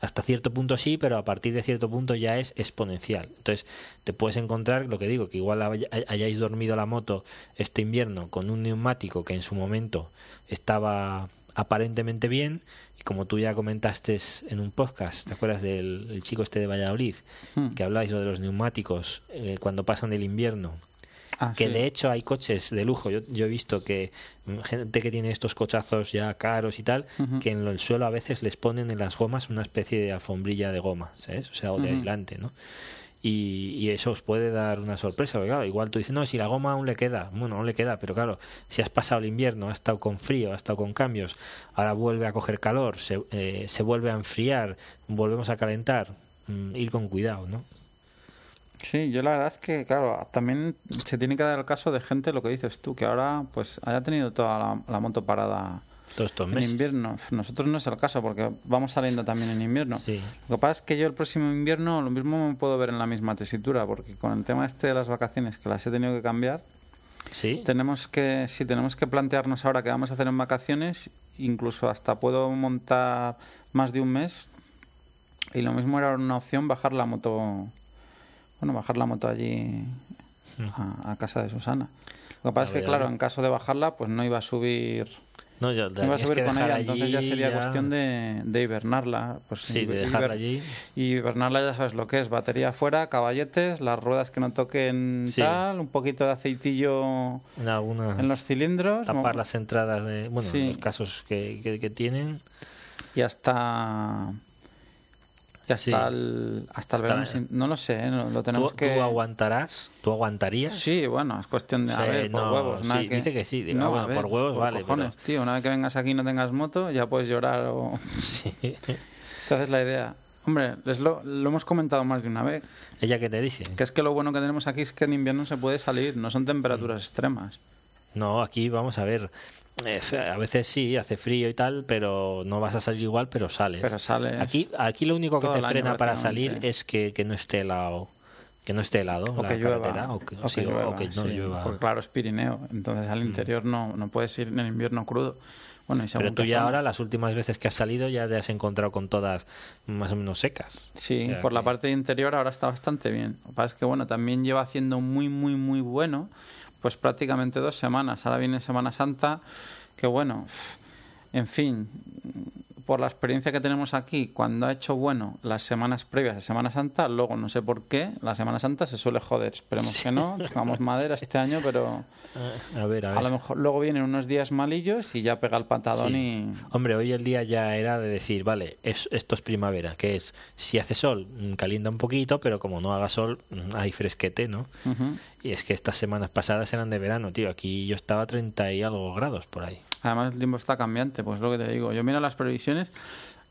hasta cierto punto sí, pero a partir de cierto punto ya es exponencial. Entonces, te puedes encontrar, lo que digo, que igual hayáis dormido la moto este invierno con un neumático que en su momento estaba aparentemente bien, y como tú ya comentaste en un podcast, ¿te acuerdas del chico este de Valladolid? Hmm. Que hablabais lo de los neumáticos eh, cuando pasan del invierno Ah, que de hecho hay coches de lujo. Yo, yo, he visto que gente que tiene estos cochazos ya caros y tal, que en el suelo a veces les ponen en las gomas una especie de alfombrilla de goma, ¿sabes? O sea, o de aislante, ¿no? Y, y, eso os puede dar una sorpresa. Porque, claro, igual tú dices, no, si la goma aún le queda, bueno, aún le queda, pero claro, si has pasado el invierno, has estado con frío, has estado con cambios, ahora vuelve a coger calor, se, eh, se vuelve a enfriar, volvemos a calentar, mm, ir con cuidado, ¿no? Sí, yo la verdad es que, claro, también se tiene que dar el caso de gente, lo que dices tú, que ahora pues haya tenido toda la, moto parada en invierno. Nosotros no es el caso porque vamos saliendo también en invierno. Lo que pasa es que yo el próximo invierno lo mismo me puedo ver en la misma tesitura porque con el tema este de las vacaciones que las he tenido que cambiar, ¿Sí? tenemos que sí tenemos que plantearnos ahora qué vamos a hacer en vacaciones, incluso hasta puedo montar más de un mes y lo mismo era una opción bajar la moto bueno, bajar la moto allí a, casa de Susana. Lo que pasa es que, claro, en caso de bajarla, pues no iba a subir. No, yo, iba a subir con ella, entonces ya sería cuestión de, de, hibernarla. Pues sí, de dejarla allí. Y hibernarla ya sabes lo que es: batería afuera, caballetes, las ruedas que no toquen tal, un poquito de aceitillo en los cilindros. Tapar las entradas de. Bueno, los casos que, que, que tienen. Y hasta hasta el, hasta el verano. no lo sé, ¿eh? lo tenemos que. ¿Tú aguantarás? ¿Tú aguantarías? Sí, bueno, es cuestión de. a ver, por huevos. Sí, dice que sí. no, bueno, por huevos vale. Cojones, tío, una vez que vengas aquí y no tengas moto, ya puedes llorar o. Sí. Entonces la idea. Hombre, lo, lo hemos comentado más de una vez. ¿Ella qué te dice? Que es que lo bueno que tenemos aquí es que en invierno se puede salir, no son temperaturas extremas. No, aquí vamos a ver. Eh, a veces sí, hace frío y tal, pero no vas a salir igual, pero sales. Pero sales. Aquí, aquí lo único que te frena para salir es que, que no esté helado. Que no esté helado o la que carretera, o que, o que, no llueva. Porque claro, es Pirineo, entonces al mm. interior no, no puedes ir en el invierno crudo. Bueno, y Pero tú ya ahora, las últimas veces que has salido, ya te has encontrado con todas más o menos secas. Sí, por la parte interior ahora está bastante bien. Lo que pasa es que, bueno, también lleva haciendo muy, muy, muy bueno pues prácticamente dos semanas. Ahora viene Semana Santa, que bueno, en fin, por la experiencia que tenemos aquí, cuando ha hecho bueno las semanas previas a Semana Santa, luego no sé por qué, la Semana Santa se suele joder. Esperemos que no, tocamos madera este año, pero A ver, a ver. a lo mejor luego vienen unos días malillos y ya pega el patadón Sí. y... Hombre, hoy el día ya era de decir, vale, es, esto es primavera, que es, si hace sol, mm, calienta un poquito, pero como no haga sol, mm, hay fresquete, ¿no? Y es que estas semanas pasadas eran de verano, tío. Aquí yo estaba a 30 y algo grados por ahí. Además el tiempo está cambiante, pues es lo que te digo. Yo miro las previsiones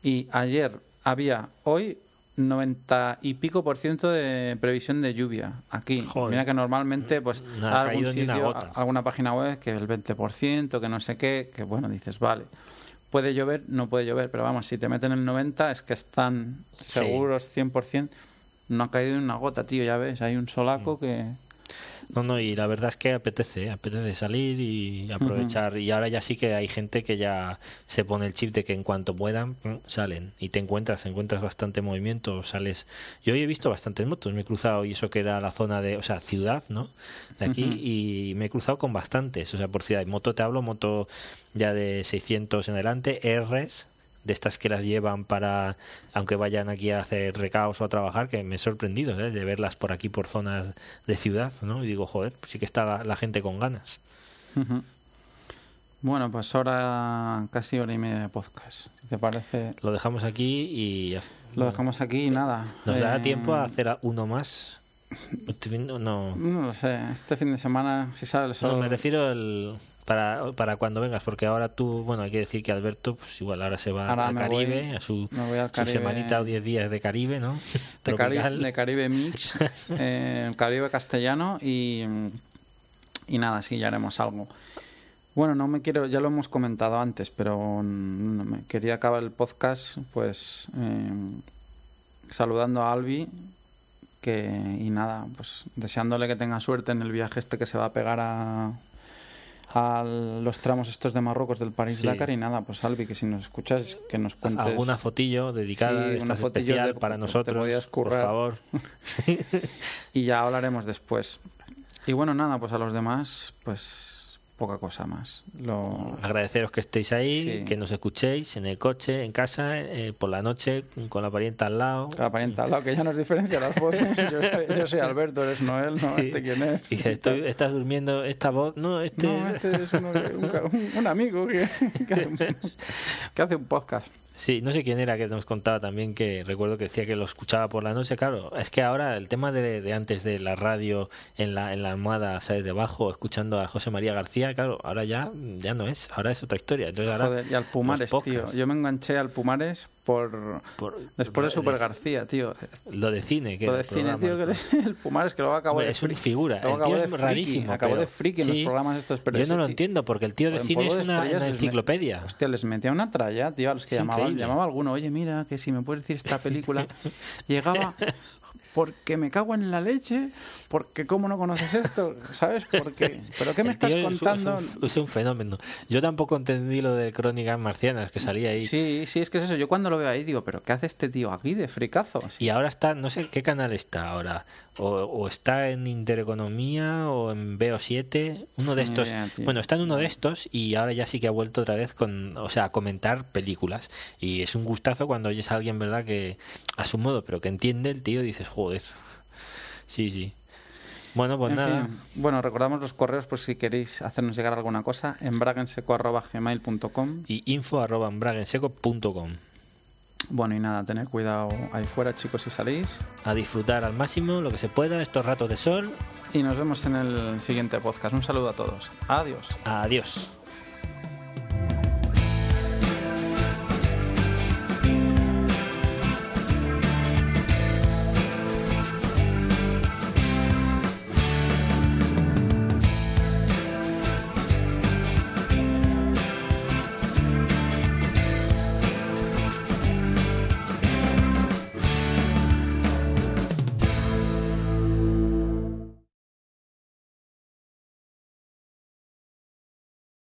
y ayer había, hoy, 90 y pico por ciento de previsión de lluvia aquí. Joder. Mira que normalmente pues No ha algún sitio, alguna página web que el 20%, que no sé qué, que bueno, dices, vale. Puede llover, no puede llover, pero vamos, si te meten el 90 es que están Sí. seguros 100%. No ha caído una gota, tío, ya ves, hay un solaco Mm. que... No, no, y la verdad es que apetece, ¿eh? apetece salir y aprovechar. Y ahora ya sí que hay gente que ya se pone el chip de que en cuanto puedan, mm, salen. Y te encuentras, encuentras bastante movimiento, sales. Yo hoy he visto bastantes motos, me he cruzado, y eso que era la zona de, o sea, ciudad, ¿no? De aquí, y me he cruzado con bastantes, o sea, por ciudad. Moto te hablo, moto ya de 600 en adelante, Rs, de estas que las llevan para, aunque vayan aquí a hacer recaos o a trabajar, que me he sorprendido ¿eh? de verlas por aquí, por zonas de ciudad, ¿no? Y digo, joder, pues sí que está la, la gente con ganas. Bueno, pues ahora casi hora y media de podcast. Si te parece, Lo dejamos aquí y lo dejamos aquí y nada. nos dará Eh, tiempo a hacer uno más. Viendo- no, No lo sé, este fin de semana, si sale el sol. no, me refiero el, para, para cuando vengas, porque ahora tú, bueno, hay que decir que Alberto, pues igual ahora se va Ahora al me Caribe, voy- a su, al su semanita o 10 días de Caribe, ¿no? de, Caribe Mix, eh, Caribe castellano y, y nada, sí, ya haremos algo. Bueno, no me quiero, ya lo hemos comentado antes, pero no me quería acabar el podcast pues eh, saludando a Albi que y nada, pues deseándole que tenga suerte en el viaje este que se va a pegar a a los tramos estos de Marruecos del París Sí. Dakar y nada, pues Albi que si nos escuchas que nos cuentes Alguna fotillo dedicada, Sí, esta fotillo especial de- para nosotros, por favor. y ya hablaremos después. Y bueno, nada, pues a los demás, pues poca cosa más. Lo... Agradeceros que estéis ahí, Sí. que nos escuchéis en el coche, en casa, eh, por la noche, con la parienta al lado. La parienta al lado, que ya nos diferencia las voces. Yo soy, yo soy Alberto, eres Noel, ¿no? ¿Este quién es? Y dice, "Estoy- estás durmiendo esta voz. No, este. No, este es uno un, un- un amigo que, que hace un, que hace un podcast. Sí, no sé quién era que nos contaba también que recuerdo que decía que lo escuchaba por la noche. Claro, es que ahora el tema de, de antes de la radio en la, en la almohada, ¿sabes? Debajo, escuchando a José María García, claro, ahora ya, ya no es, ahora es otra historia. Entonces ahora. Joder, y al Pumares, tío. Yo me enganché al Pumares por... por- Después de Super García, tío. Lo de cine, que Lo de cine, programa, tío, que eres el Pumares, que luego acabó de es un figura. El tío es rarísimo. Acabó de friki en los programas estos. Pero Yo no lo ti- entiendo porque el tío de cine es una, enciclopedia. Hostia, les metía una tralla, tío, a los que llamaban. Llamaba a alguno, oye, mira, que si me puedes decir esta película. Llegaba porque me cago en la leche, porque cómo no conoces esto, ¿sabes? Porque, ¿Pero qué me estás es contando? Es un, es un fenómeno. Yo tampoco entendí lo de Crónicas Marcianas que salía ahí. Sí, sí, es que es eso. Yo cuando lo veo ahí digo, ¿pero qué hace este tío aquí de fricazo? Sí. Y ahora está, no sé qué canal está ahora. O, o está en Intereconomía o en BO7. Uno de estos. bueno, está en uno de estos y ahora ya sí que ha vuelto otra vez con, o sea, a comentar películas. Y es un gustazo cuando oyes a alguien, ¿verdad? Que a su modo, pero que entiende el tío dices, joder. Sí, sí. Bueno, pues En nada. fin, bueno, recordamos los correos por si queréis hacernos llegar alguna cosa en bragenseco.gmail.com Y info arroba embraguenseco.com. Bueno, y nada, tener cuidado ahí fuera, chicos, si salís. A disfrutar al máximo lo que se pueda estos ratos de sol. Y nos vemos en el siguiente podcast. Un saludo a todos. Adiós. Adiós.